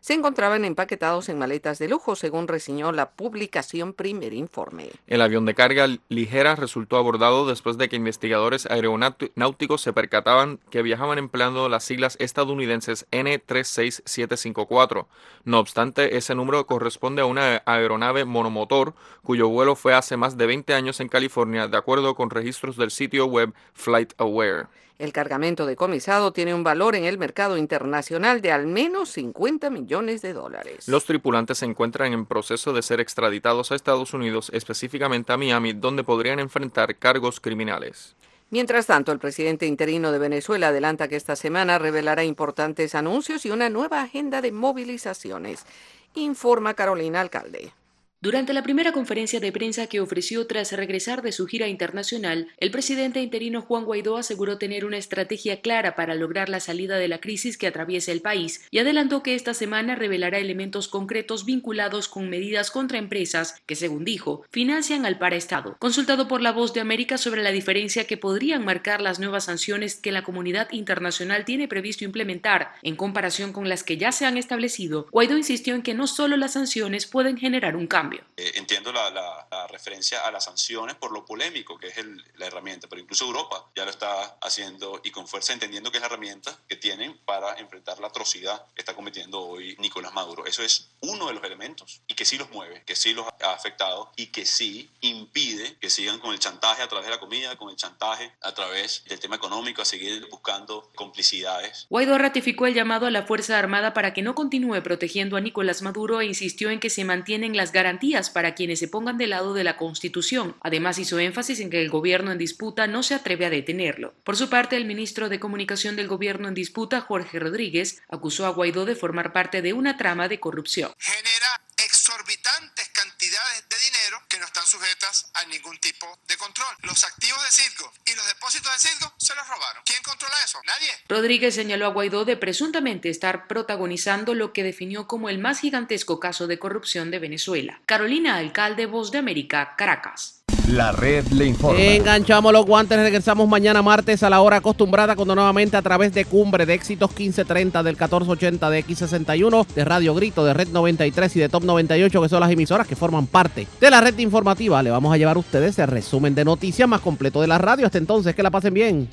se encontraban empaquetados en maletas de lujo, según reseñó la publicación Primer Informe. El avión de carga ligera resultó abordado después de que investigadores aeronáuticos se percataban que viajaban empleando las siglas estadounidenses N36754. No obstante, ese número corresponde a una aeronave monomotor cuyo vuelo fue hace más de 20 años en California, de acuerdo con registros del sitio web FlightAware. El cargamento decomisado tiene un valor en el mercado internacional de al menos 50 millones de dólares. Los tripulantes se encuentran en proceso de ser extraditados a Estados Unidos, específicamente a Miami, donde podrían enfrentar cargos criminales. Mientras tanto, el presidente interino de Venezuela adelanta que esta semana revelará importantes anuncios y una nueva agenda de movilizaciones. Informa Carolina Alcalde. Durante la primera conferencia de prensa que ofreció tras regresar de su gira internacional, el presidente interino Juan Guaidó aseguró tener una estrategia clara para lograr la salida de la crisis que atraviesa el país y adelantó que esta semana revelará elementos concretos vinculados con medidas contra empresas que, según dijo, financian al paraestado. Consultado por la Voz de América sobre la diferencia que podrían marcar las nuevas sanciones que la comunidad internacional tiene previsto implementar en comparación con las que ya se han establecido, Guaidó insistió en que no solo las sanciones pueden generar un cambio, eh, entiendo la, referencia a las sanciones por lo polémico que es la herramienta, pero incluso Europa ya lo está haciendo y con fuerza entendiendo que es la herramienta que tienen para enfrentar la atrocidad que está cometiendo hoy Nicolás Maduro. Eso es uno de los elementos y que sí los mueve, que sí los ha afectado y que sí impide que sigan con el chantaje a través de la comida, con el chantaje a través del tema económico, a seguir buscando complicidades. Guaidó ratificó el llamado a la Fuerza Armada para que no continúe protegiendo a Nicolás Maduro e insistió en que se mantienen las garantías para quienes se pongan del lado de la Constitución. Además hizo énfasis en que el gobierno en disputa no se atreve a detenerlo. Por su parte, el ministro de Comunicación del gobierno en disputa, Jorge Rodríguez, acusó a Guaidó de formar parte de una trama de corrupción. Dinero que no están a ningún tipo de control. Los activos de y los depósitos de se los robaron. ¿Quién controla eso? Nadie. Rodríguez señaló a Guaidó de presuntamente estar protagonizando lo que definió como el más gigantesco caso de corrupción de Venezuela. Carolina Alcalde, Voz de América, Caracas. La red le informa. Enganchamos los guantes, regresamos mañana martes a la hora acostumbrada cuando nuevamente a través de Cumbre de Éxitos 1530 del 1480 de X61, de Radio Grito, de Red 93 y de Top 98 que son las emisoras que forman parte de la red informativa. Le vamos a llevar a ustedes el resumen de noticias más completo de la radio. Hasta entonces, que la pasen bien.